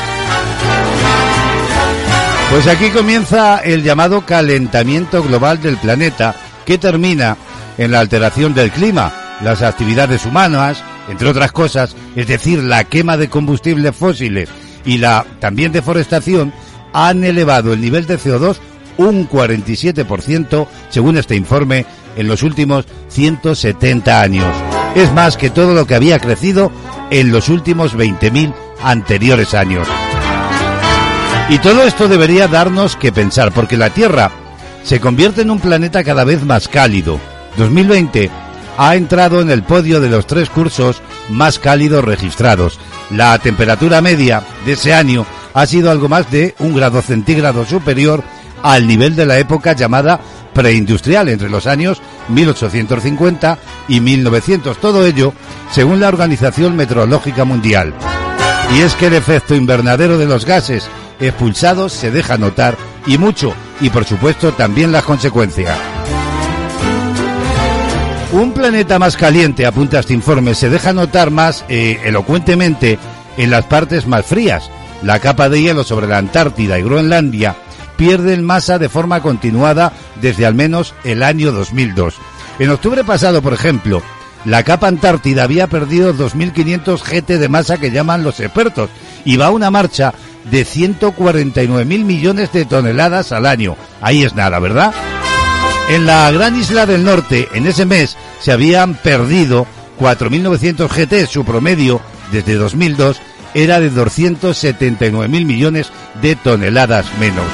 Pues aquí comienza el llamado calentamiento global del planeta, que termina en la alteración del clima, las actividades humanas, entre otras cosas, es decir, la quema de combustibles fósiles y la también deforestación, han elevado el nivel de CO2 un 47%, según este informe, en los últimos 170 años. Es más que todo lo que había crecido en los últimos 20.000 anteriores años. Y todo esto debería darnos que pensar, porque la Tierra se convierte en un planeta cada vez más cálido. 2020 ha entrado en el podio de los tres cursos más cálidos registrados. La temperatura media de ese año ha sido algo más de un grado centígrado superior al nivel de la época llamada preindustrial entre los años 1850 y 1900. Todo ello según la Organización Meteorológica Mundial. Y es que el efecto invernadero de los gases expulsados se deja notar y mucho, y por supuesto también las consecuencias. Un planeta más caliente, apunta este informe, se deja notar más eh, elocuentemente en las partes más frías. La capa de hielo sobre la Antártida y Groenlandia pierden masa de forma continuada desde al menos el año 2002. En octubre pasado, por ejemplo, la capa Antártida había perdido 2.500 GT de masa que llaman los expertos y va a una marcha de 149.000 millones de toneladas al año. Ahí es nada, ¿verdad? En la gran isla del norte, en ese mes, se habían perdido 4.900 GT. Su promedio, desde 2002, era de 279.000 millones de toneladas menos.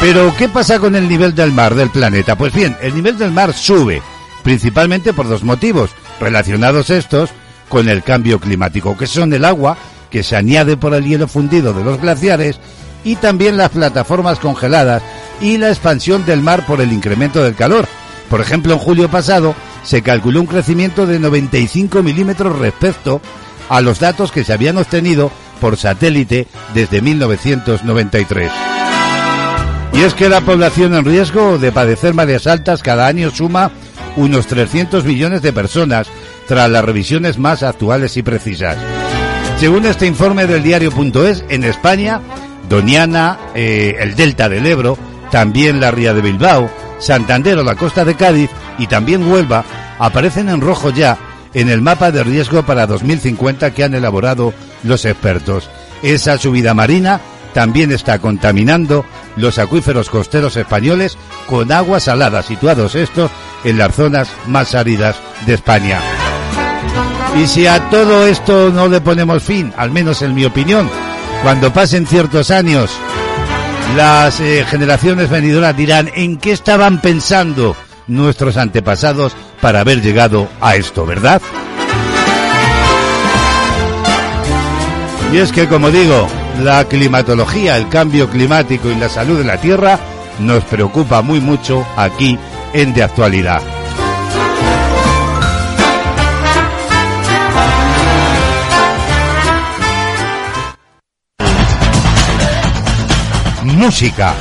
Pero, ¿qué pasa con el nivel del mar del planeta? Pues bien, el nivel del mar sube, principalmente por dos motivos, relacionados estos con el cambio climático, que son el agua, que se añade por el hielo fundido de los glaciares, y también las plataformas congeladas y la expansión del mar por el incremento del calor. Por ejemplo, en julio pasado se calculó un crecimiento de 95 milímetros respecto a los datos que se habían obtenido por satélite desde 1993. Y es que la población en riesgo de padecer mareas altas cada año suma unos 300 millones de personas tras las revisiones más actuales y precisas. Según este informe del diario.es, en España, Doniana, eh, el Delta del Ebro, también la Ría de Bilbao, Santander o la costa de Cádiz y también Huelva aparecen en rojo ya en el mapa de riesgo para 2050 que han elaborado los expertos. Esa subida marina también está contaminando los acuíferos costeros españoles con agua salada, situados estos en las zonas más áridas de España. Y si a todo esto no le ponemos fin, al menos en mi opinión, cuando pasen ciertos años, las eh, generaciones venideras dirán en qué estaban pensando nuestros antepasados para haber llegado a esto, ¿verdad? Y es que, como digo, la climatología, el cambio climático y la salud de la Tierra nos preocupa muy mucho aquí en De Actualidad. Música,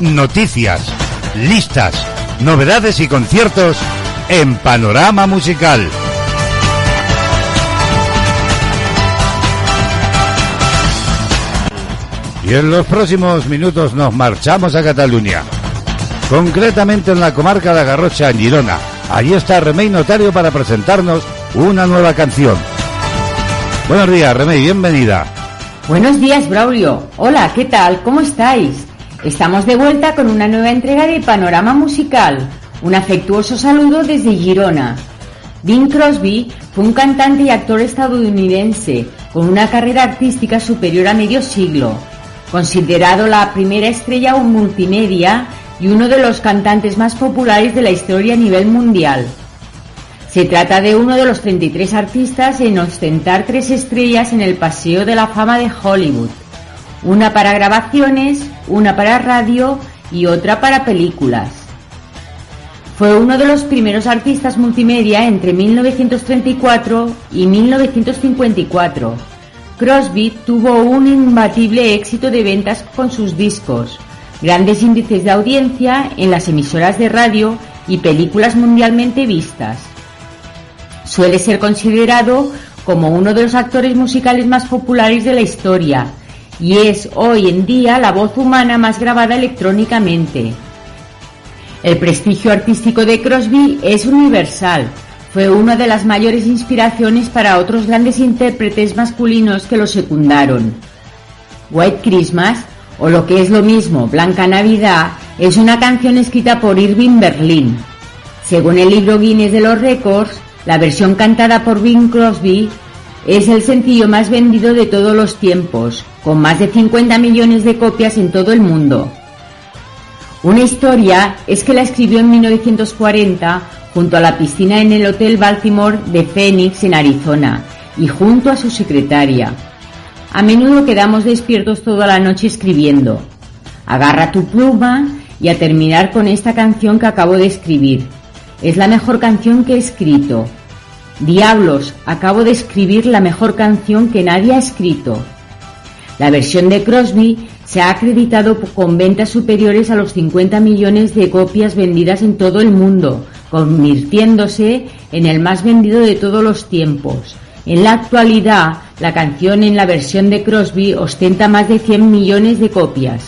noticias, listas, novedades y conciertos en Panorama Musical. Y en los próximos minutos nos marchamos a Cataluña, concretamente en la comarca de Garrocha, en Girona. Allí está Remey Notario para presentarnos una nueva canción. Buenos días, Remey, bienvenida. Buenos días, Braulio. Hola, ¿qué tal? ¿Cómo estáis? Estamos de vuelta con una nueva entrega de Panorama Musical. Un afectuoso saludo desde Girona. Bing Crosby fue un cantante y actor estadounidense con una carrera artística superior a medio siglo considerado la primera estrella multimedia y uno de los cantantes más populares de la historia a nivel mundial. Se trata de uno de los 33 artistas en ostentar tres estrellas en el Paseo de la Fama de Hollywood, una para grabaciones, una para radio y otra para películas. Fue uno de los primeros artistas multimedia entre 1934 y 1954 Crosby tuvo un imbatible éxito de ventas con sus discos, grandes índices de audiencia en las emisoras de radio y películas mundialmente vistas. Suele ser considerado como uno de los actores musicales más populares de la historia y es hoy en día la voz humana más grabada electrónicamente. El prestigio artístico de Crosby es universal, fue una de las mayores inspiraciones para otros grandes intérpretes masculinos que lo secundaron. White Christmas, o lo que es lo mismo, Blanca Navidad, es una canción escrita por Irving Berlin. Según el libro Guinness de los Récords, la versión cantada por Bing Crosby es el sencillo más vendido de todos los tiempos, con más de 50 millones de copias en todo el mundo. Una historia es que la escribió en 1940 junto a la piscina en el Hotel Baltimore de Phoenix en Arizona y junto a su secretaria. A menudo quedamos despiertos toda la noche escribiendo. Agarra tu pluma y a terminar con esta canción que acabo de escribir. Es la mejor canción que he escrito. Diablos, acabo de escribir la mejor canción que nadie ha escrito. La versión de Crosby se ha acreditado con ventas superiores a los 50 millones de copias vendidas en todo el mundo, convirtiéndose en el más vendido de todos los tiempos. En la actualidad, la canción en la versión de Crosby ostenta más de 100 millones de copias.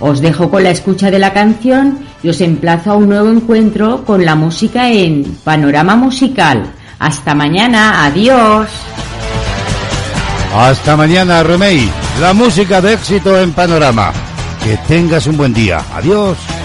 Os dejo con la escucha de la canción y os emplazo a un nuevo encuentro con la música en Panorama Musical. Hasta mañana, adiós. Hasta mañana, Remey. La música de éxito en Panorama. Que tengas un buen día. Adiós.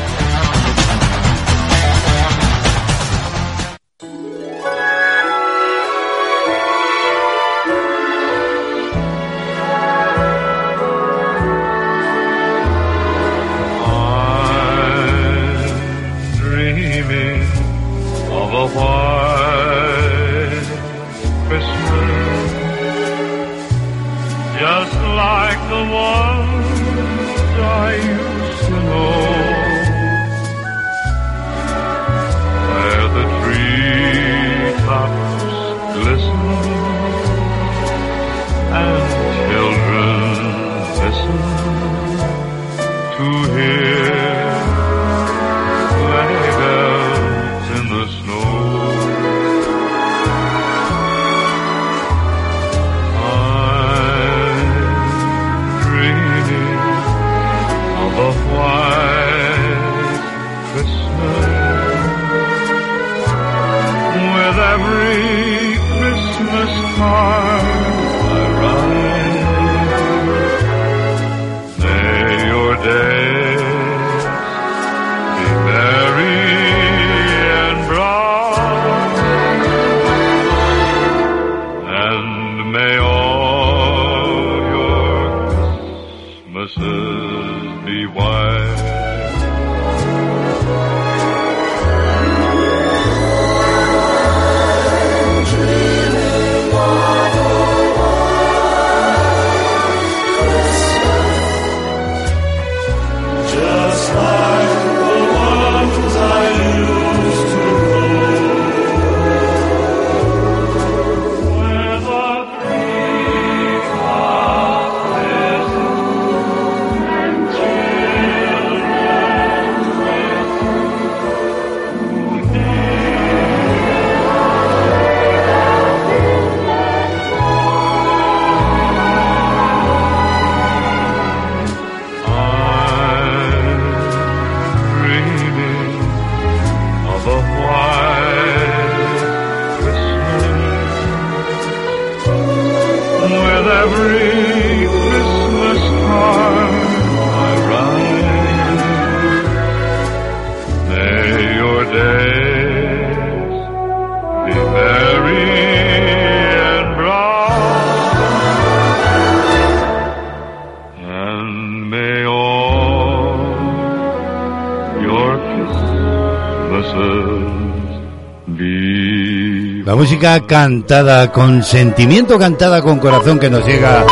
Cantada con sentimiento, cantada con corazón que nos llega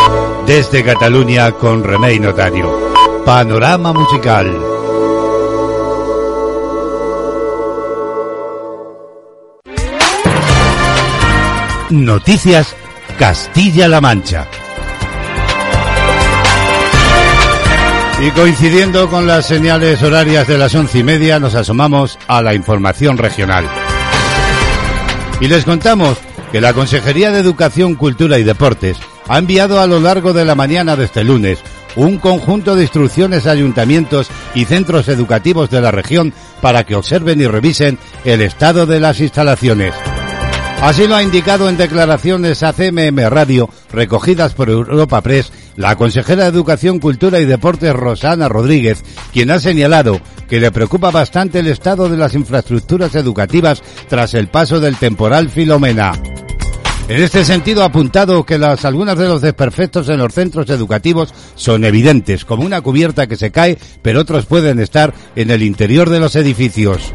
desde Cataluña con Remey Notario. Panorama musical. Noticias Castilla-La Mancha. Y coincidiendo con las señales horarias de las once y media, nos asomamos a la información regional. Y les contamos que la Consejería de Educación, Cultura y Deportes ha enviado a lo largo de la mañana de este lunes un conjunto de instrucciones a ayuntamientos y centros educativos de la región para que observen y revisen el estado de las instalaciones. Así lo ha indicado en declaraciones a CMM Radio recogidas por Europa Press la consejera de Educación, Cultura y Deportes Rosana Rodríguez, quien ha señalado que le preocupa bastante el estado de las infraestructuras educativas tras el paso del temporal Filomena. En este sentido ha apuntado que las, algunas de los desperfectos en los centros educativos son evidentes, como una cubierta que se cae, pero otros pueden estar en el interior de los edificios.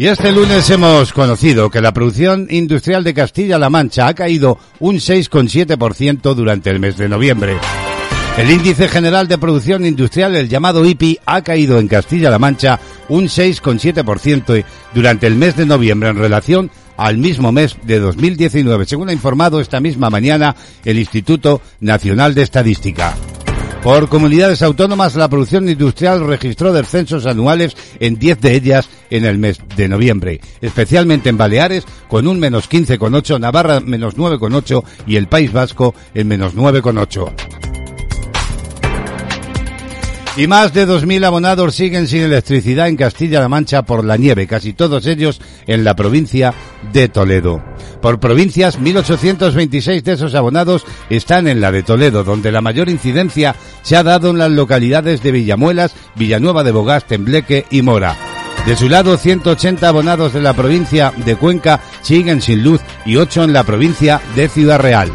Y este lunes hemos conocido que la producción industrial de Castilla-La Mancha ha caído un 6,7% durante el mes de noviembre. El índice general de producción industrial, el llamado IPI, ha caído en Castilla-La Mancha un 6,7% durante el mes de noviembre en relación al mismo mes de 2019, según ha informado esta misma mañana el Instituto Nacional de Estadística. Por comunidades autónomas, la producción industrial registró descensos anuales en 10 de ellas en el mes de noviembre, especialmente en Baleares con un menos 15,8, Navarra menos 9,8 y el País Vasco en menos 9,8. Y más de 2.000 abonados siguen sin electricidad en Castilla-La Mancha por la nieve, casi todos ellos en la provincia de Toledo. Por provincias, 1.826 de esos abonados están en la de Toledo, donde la mayor incidencia se ha dado en las localidades de Villamuelas, Villanueva de Bogás, Tembleque y Mora. De su lado, 180 abonados de la provincia de Cuenca siguen sin luz y 8 en la provincia de Ciudad Real.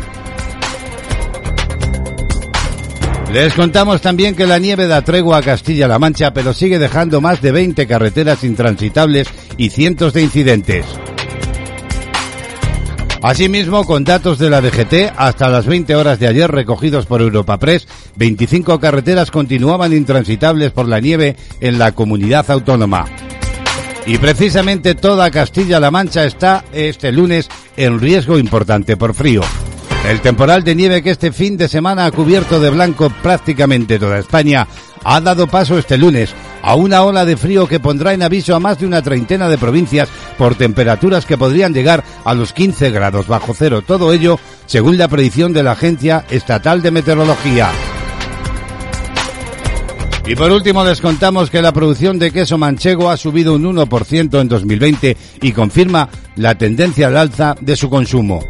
Les contamos también que la nieve da tregua a Castilla-La Mancha, pero sigue dejando más de 20 carreteras intransitables y cientos de incidentes. Asimismo, con datos de la DGT, hasta las 20 horas de ayer recogidos por Europa Press, 25 carreteras continuaban intransitables por la nieve en la comunidad autónoma. Y precisamente toda Castilla-La Mancha está este lunes en riesgo importante por frío. El temporal de nieve que este fin de semana ha cubierto de blanco prácticamente toda España ha dado paso este lunes a una ola de frío que pondrá en aviso a más de una treintena de provincias por temperaturas que podrían llegar a los 15 grados bajo cero. Todo ello según la predicción de la Agencia Estatal de Meteorología. Y por último les contamos que la producción de queso manchego ha subido un 1% en 2020 y confirma la tendencia al alza de su consumo.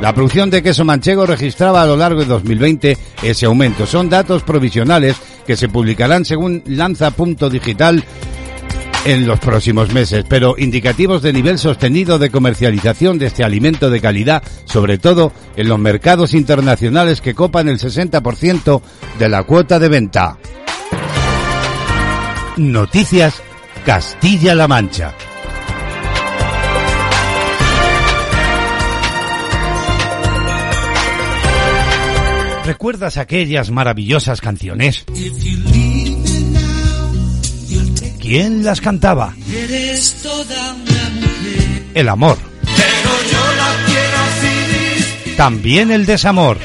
La producción de queso manchego registraba a lo largo de 2020 ese aumento. Son datos provisionales que se publicarán según Lanza Punto Digital en los próximos meses, pero indicativos de nivel sostenido de comercialización de este alimento de calidad, sobre todo en los mercados internacionales que copan el 60% de la cuota de venta. Noticias Castilla-La Mancha. ¿Recuerdas aquellas maravillosas canciones? ¿Quién las cantaba? El amor. También el desamor.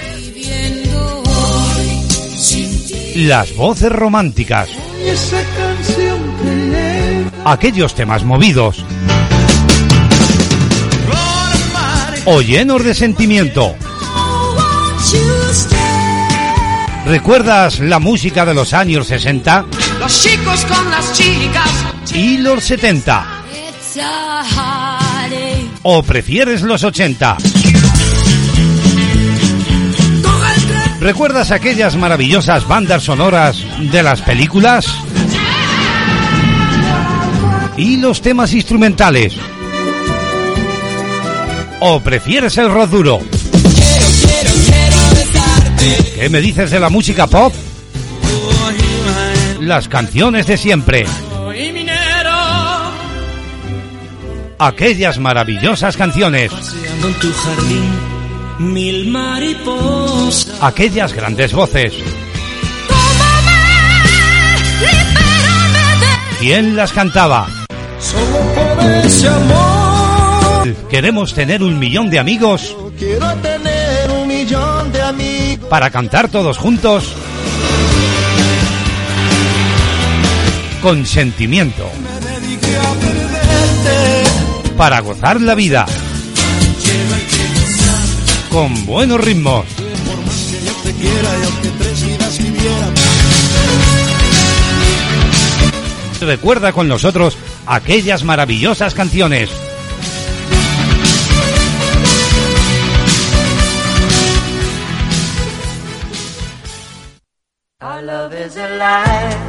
Las voces románticas. Aquellos temas movidos. O llenos de sentimiento. ¿Recuerdas la música de los años 60? Los chicos con las chicas. ¿Y los 70? ¿O prefieres los 80? ¿Recuerdas aquellas maravillosas bandas sonoras de las películas? ¿Y los temas instrumentales? ¿O prefieres el rock duro? ¿Qué me dices de la música pop? Las canciones de siempre. Aquellas maravillosas canciones. Aquellas grandes voces. ¿Quién las cantaba? Queremos tener un millón de amigos para cantar todos juntos con sentimiento. Para gozar la vida con buenos ritmos. Recuerda con nosotros aquellas maravillosas canciones is alive.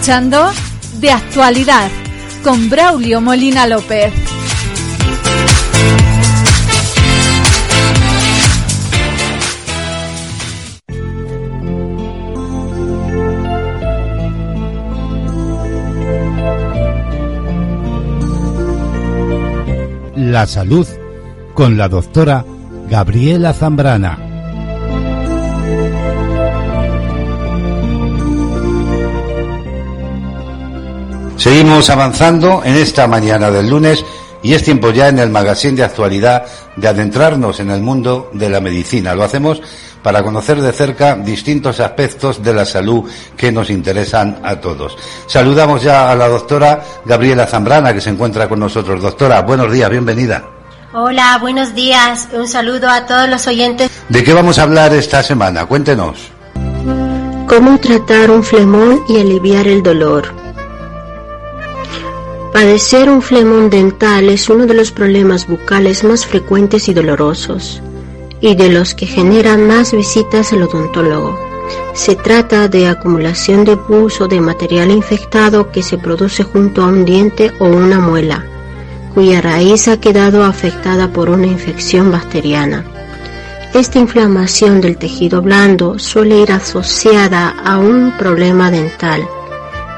De Actualidad con Braulio Molina López. La salud con la doctora Gabriela Zambrana. Seguimos avanzando en esta mañana del lunes y es tiempo ya en el magazine de actualidad de adentrarnos en el mundo de la medicina. Lo hacemos para conocer de cerca distintos aspectos de la salud que nos interesan a todos. Saludamos ya a la doctora Gabriela Zambrana que se encuentra con nosotros. Doctora, buenos días, bienvenida. Hola, buenos días. Un saludo a todos los oyentes. ¿De qué vamos a hablar esta semana? Cuéntenos. ¿Cómo tratar un flemón y aliviar el dolor? Padecer un flemón dental es uno de los problemas bucales más frecuentes y dolorosos, y de los que generan más visitas al odontólogo. Se trata de acumulación de pus o de material infectado que se produce junto a un diente o una muela, cuya raíz ha quedado afectada por una infección bacteriana. Esta inflamación del tejido blando suele ir asociada a un problema dental,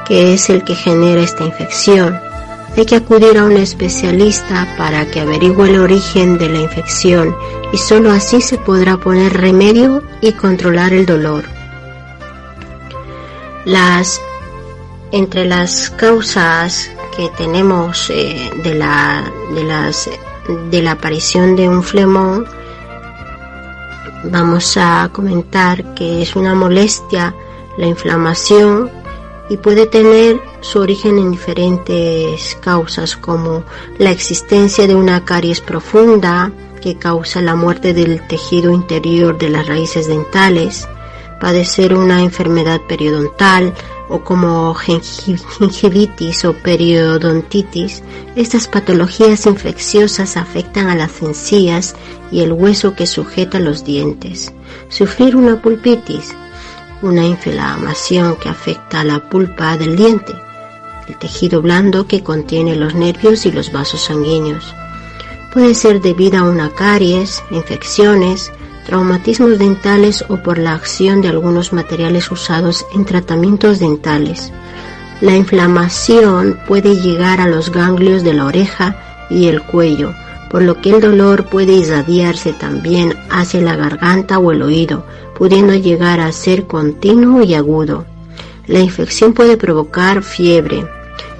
que es el que genera esta infección hay que acudir a un especialista para que averigüe el origen de la infección y solo así se podrá poner remedio y controlar el dolor. Las, entre las causas que tenemos eh, de la aparición de un flemón, vamos a comentar que es una molestia la inflamación y puede tener su origen en diferentes causas como la existencia de una caries profunda que causa la muerte del tejido interior de las raíces dentales, padecer una enfermedad periodontal o como gingivitis o periodontitis, estas patologías infecciosas afectan a las encías y el hueso que sujeta los dientes. Sufrir una pulpitis, una inflamación que afecta a la pulpa del diente, el tejido blando que contiene los nervios y los vasos sanguíneos. Puede ser debido a una caries, infecciones, traumatismos dentales o por la acción de algunos materiales usados en tratamientos dentales. La inflamación puede llegar a los ganglios de la oreja y el cuello, por lo que el dolor puede irradiarse también hacia la garganta o el oído, pudiendo llegar a ser continuo y agudo. La infección puede provocar fiebre,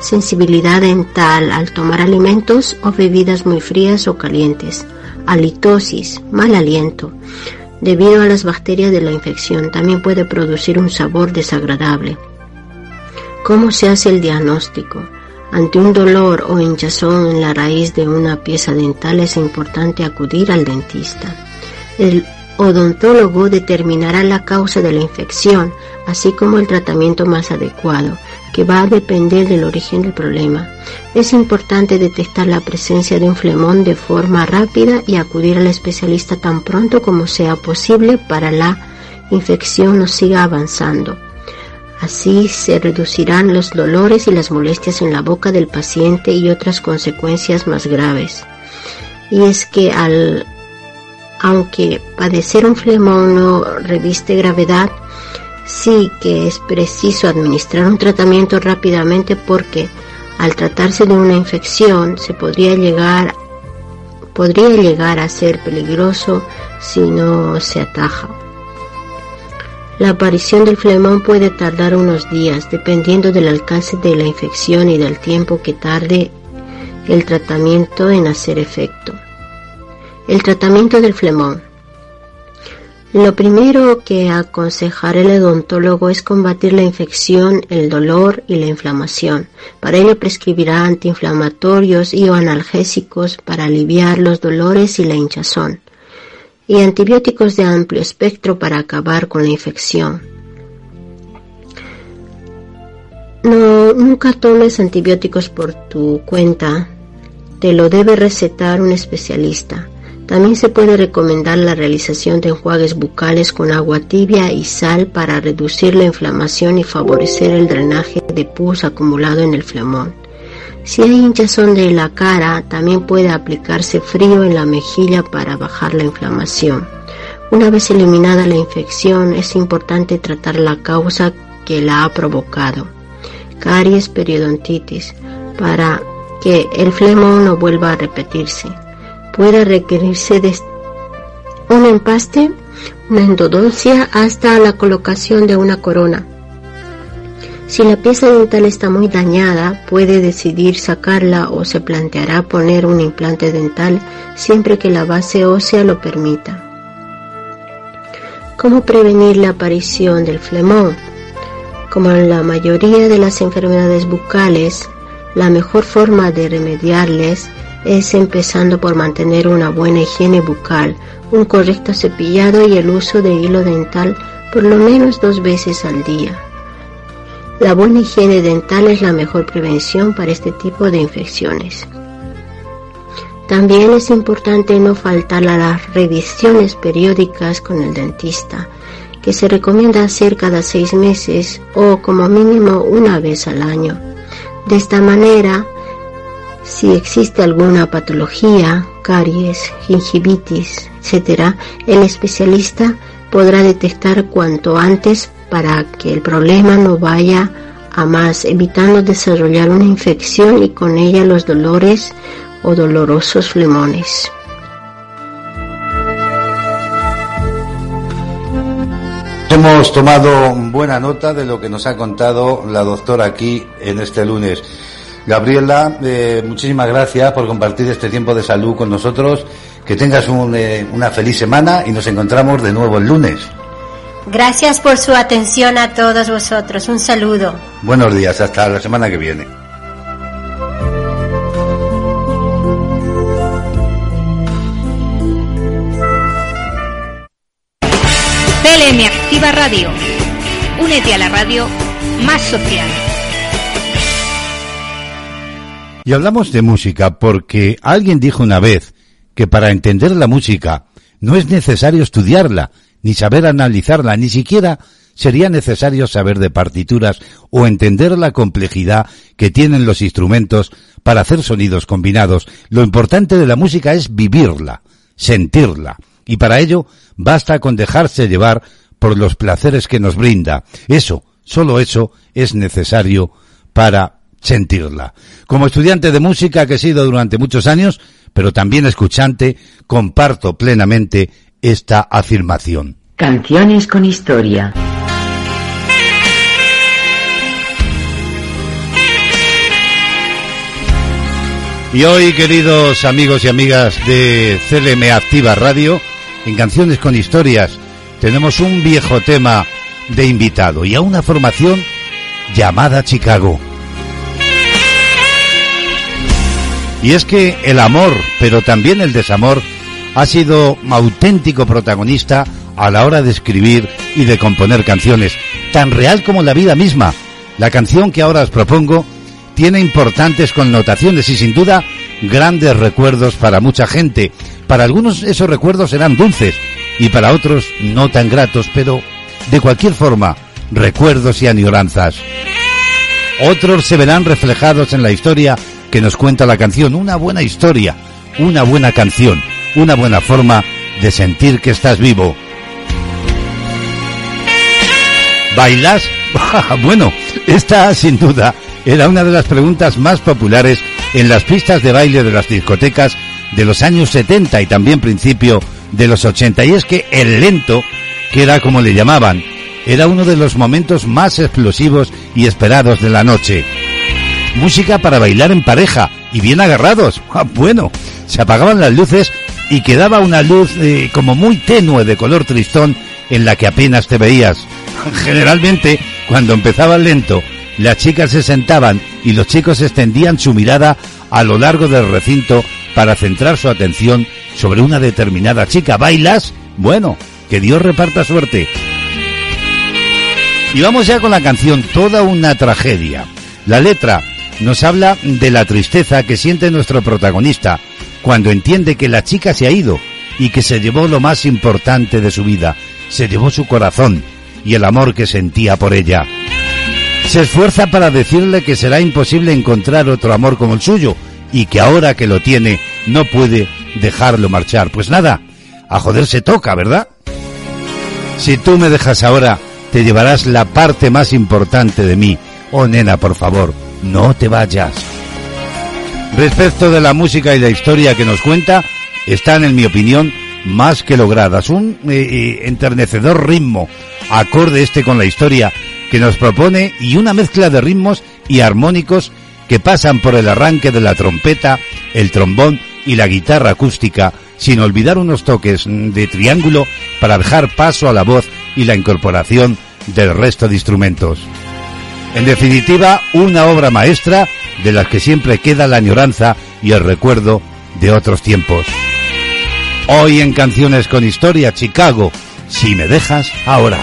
sensibilidad dental al tomar alimentos o bebidas muy frías o calientes, halitosis, mal aliento. Debido a las bacterias de la infección también puede producir un sabor desagradable. ¿Cómo se hace el diagnóstico? Ante un dolor o hinchazón en la raíz de una pieza dental es importante acudir al dentista. Odontólogo determinará la causa de la infección, así como el tratamiento más adecuado, que va a depender del origen del problema. Es importante detectar la presencia de un flemón de forma rápida y acudir al especialista tan pronto como sea posible para la infección no siga avanzando. Así se reducirán los dolores y las molestias en la boca del paciente y otras consecuencias más graves. Y es que al aunque padecer un flemón no reviste gravedad, sí que es preciso administrar un tratamiento rápidamente porque al tratarse de una infección se podría llegar podría llegar a ser peligroso si no se ataja. La aparición del flemón puede tardar unos días dependiendo del alcance de la infección y del tiempo que tarde el tratamiento en hacer efecto. El tratamiento del flemón. Lo primero que aconsejará el odontólogo es combatir la infección, el dolor y la inflamación. Para ello prescribirá antiinflamatorios y analgésicos para aliviar los dolores y la hinchazón y antibióticos de amplio espectro para acabar con la infección. No, nunca tomes antibióticos por tu cuenta, te lo debe recetar un especialista También se puede recomendar la realización de enjuagues bucales con agua tibia y sal para reducir la inflamación y favorecer el drenaje de pus acumulado en el flemón. Si hay hinchazón de la cara, también puede aplicarse frío en la mejilla para bajar la inflamación. Una vez eliminada la infección, es importante tratar la causa que la ha provocado, caries, periodontitis, para que el flemón no vuelva a repetirse. Puede requerirse un empaste, una endodoncia hasta la colocación de una corona. Si la pieza dental está muy dañada, puede decidir sacarla o se planteará poner un implante dental siempre que la base ósea lo permita. ¿Cómo prevenir la aparición del flemón? Como en la mayoría de las enfermedades bucales, la mejor forma de remediarles es empezando por mantener una buena higiene bucal, un correcto cepillado y el uso de hilo dental por lo menos dos veces al día. La buena higiene dental es la mejor prevención para este tipo de infecciones. También es importante no faltar a las revisiones periódicas con el dentista, que se recomienda hacer cada seis meses o como mínimo una vez al año. De esta manera, si existe alguna patología, caries, gingivitis, etc., el especialista podrá detectar cuanto antes para que el problema no vaya a más, evitando desarrollar una infección y con ella los dolores o dolorosos flemones. Hemos tomado buena nota de lo que nos ha contado la doctora aquí en este lunes. Gabriela, eh, muchísimas gracias por compartir este tiempo de salud con nosotros. Que tengas un, eh, una feliz semana y nos encontramos de nuevo el lunes. Gracias por su atención a todos vosotros. Un saludo. Buenos días, hasta la semana que viene. CLM Activa Radio. Únete a la radio más social. Y hablamos de música porque alguien dijo una vez que para entender la música no es necesario estudiarla, ni saber analizarla, ni siquiera sería necesario saber de partituras o entender la complejidad que tienen los instrumentos para hacer sonidos combinados. Lo importante de la música es vivirla, sentirla, y para ello basta con dejarse llevar por los placeres que nos brinda. Eso, solo eso es necesario para sentirla. Como estudiante de música que he sido durante muchos años, pero también escuchante, comparto plenamente esta afirmación. Canciones con historia. Y hoy, queridos amigos y amigas de CLM Activa Radio, en Canciones con Historias, tenemos un viejo tema de invitado y a una formación llamada Chicago. Y es que el amor, pero también el desamor, ha sido auténtico protagonista a la hora de escribir y de componer canciones, tan real como la vida misma. La canción que ahora os propongo tiene importantes connotaciones y sin duda grandes recuerdos para mucha gente. Para algunos esos recuerdos serán dulces y para otros no tan gratos, pero de cualquier forma, recuerdos y añoranzas. Otros se verán reflejados en la historia que nos cuenta la canción, una buena historia, una buena canción, una buena forma de sentir que estás vivo. ¿Bailas? [LAUGHS] bueno, esta sin duda era una de las preguntas más populares en las pistas de baile de las discotecas de los años 70 y también principio de los 80. Y es que el lento, que era como le llamaban, era uno de los momentos más explosivos y esperados de la noche. Música para bailar en pareja y bien agarrados. Ah, bueno, se apagaban las luces y quedaba una luz eh, como muy tenue de color tristón en la que apenas te veías. [LAUGHS] Generalmente, cuando empezaba lento, las chicas se sentaban y los chicos extendían su mirada a lo largo del recinto para centrar su atención sobre una determinada chica. ¿Bailas? Bueno, que Dios reparta suerte. Y vamos ya con la canción Toda una tragedia. La letra nos habla de la tristeza que siente nuestro protagonista cuando entiende que la chica se ha ido y que se llevó lo más importante de su vida, se llevó su corazón y el amor que sentía por ella. Se esfuerza para decirle que será imposible encontrar otro amor como el suyo y que ahora que lo tiene no puede dejarlo marchar. Pues nada, a joder se toca, ¿verdad? Si tú me dejas ahora, te llevarás la parte más importante de mí. Oh, nena, por favor, no te vayas. Respecto de la música y la historia que nos cuenta, están, en mi opinión, más que logradas. Un eh, eh, enternecedor ritmo, acorde este con la historia que nos propone y una mezcla de ritmos y armónicos que pasan por el arranque de la trompeta, el trombón y la guitarra acústica, sin olvidar unos toques de triángulo para dejar paso a la voz y la incorporación del resto de instrumentos. En definitiva, una obra maestra de las que siempre queda la añoranza y el recuerdo de otros tiempos. Hoy en Canciones con Historia Chicago, si me dejas ahora.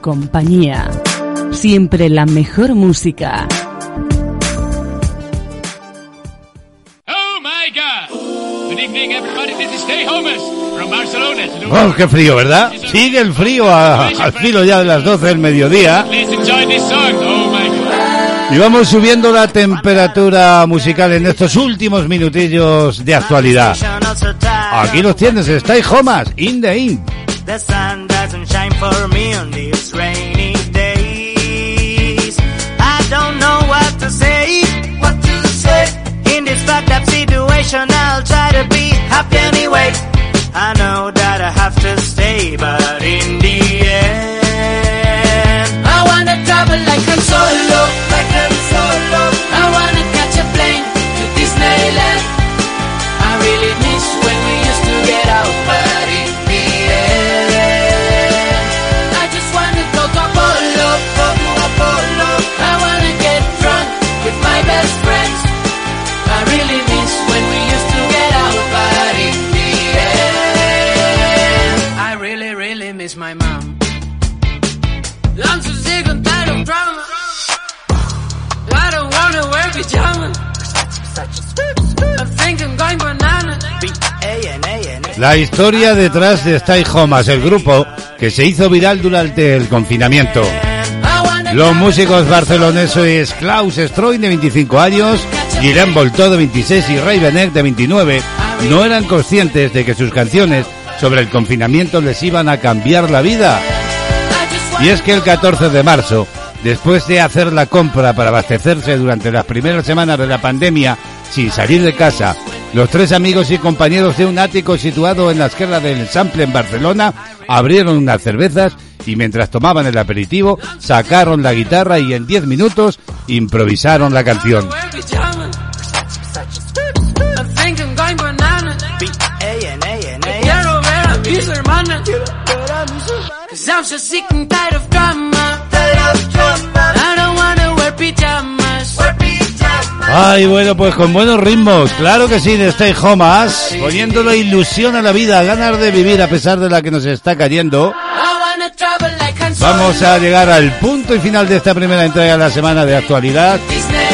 Tu compañía. Siempre la mejor música. Oh my God! Good evening, everybody. This is Stay Homers from Barcelona. to the Oh, qué frío, ¿verdad? Sigue el frío a- al filo ya de las 12 del mediodía. Please enjoy this song. Oh my God. Y vamos subiendo la temperatura musical en estos últimos minutillos de actualidad. Aquí los tienes, Stay Homas, in the in. I'll try to be happy anyway. I know that I have to La historia detrás de Stay Homas, el grupo que se hizo viral durante el confinamiento. Los músicos barceloneses Klaus Stroin de 25 años, Guillem Voltó de 26 y Ray Benet de 29 no eran conscientes de que sus canciones sobre el confinamiento les iban a cambiar la vida. Y es que el 14 de marzo, después de hacer la compra para abastecerse durante las primeras semanas de la pandemia sin salir de casa, los tres amigos y compañeros de un ático situado en la esquerra del Sample en Barcelona abrieron unas cervezas y mientras tomaban el aperitivo sacaron la guitarra y en 10 minutos improvisaron la canción. Ay, bueno, pues con buenos ritmos, claro que sí, de Stay Homas, poniéndole ilusión a la vida, ganas de vivir a pesar de la que nos está cayendo. Vamos a llegar al punto y final de esta primera entrega de la semana de actualidad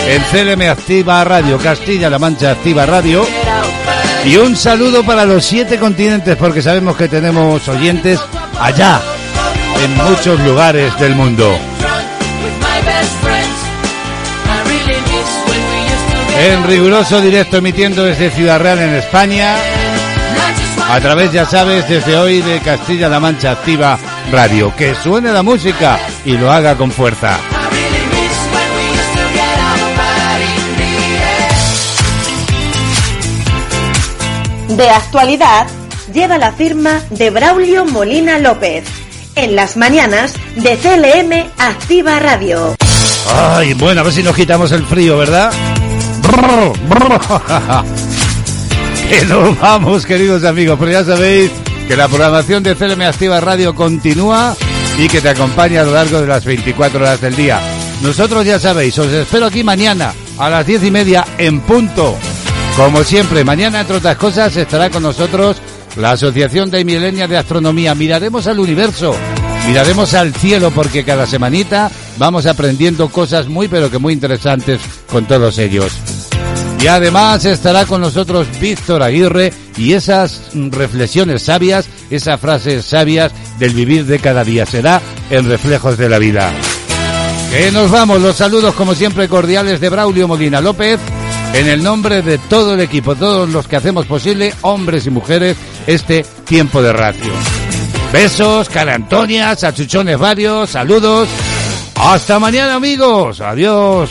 en CLM Activa Radio, Castilla-La Mancha Activa Radio. Y un saludo para los siete continentes porque sabemos que tenemos oyentes allá, en muchos lugares del mundo. En riguroso directo emitiendo desde Ciudad Real en España. A través, ya sabes, desde hoy de Castilla-La Mancha Activa Radio. Que suene la música y lo haga con fuerza. De actualidad lleva la firma de Braulio Molina López. En las mañanas de CLM Activa Radio. Ay, bueno, a ver si nos quitamos el frío, ¿verdad? [LAUGHS] que nos vamos, queridos amigos, pero ya sabéis que la programación de CLM Activa Radio continúa y que te acompaña a lo largo de las 24 horas del día. Nosotros ya sabéis, os espero aquí mañana a las diez y media en punto. Como siempre, mañana, entre otras cosas, estará con nosotros la Asociación de Milenia de Astronomía. Miraremos al universo, miraremos al cielo, porque cada semanita vamos aprendiendo cosas muy, pero que muy interesantes con todos ellos. Y además estará con nosotros Víctor Aguirre y esas reflexiones sabias, esas frases sabias del vivir de cada día. Será en Reflejos de la Vida. Que nos vamos, los saludos como siempre cordiales de Braulio Molina López, en el nombre de todo el equipo, todos los que hacemos posible, hombres y mujeres, este tiempo de radio. Besos, cara Antonia, sachuchones varios, saludos. Hasta mañana amigos, adiós.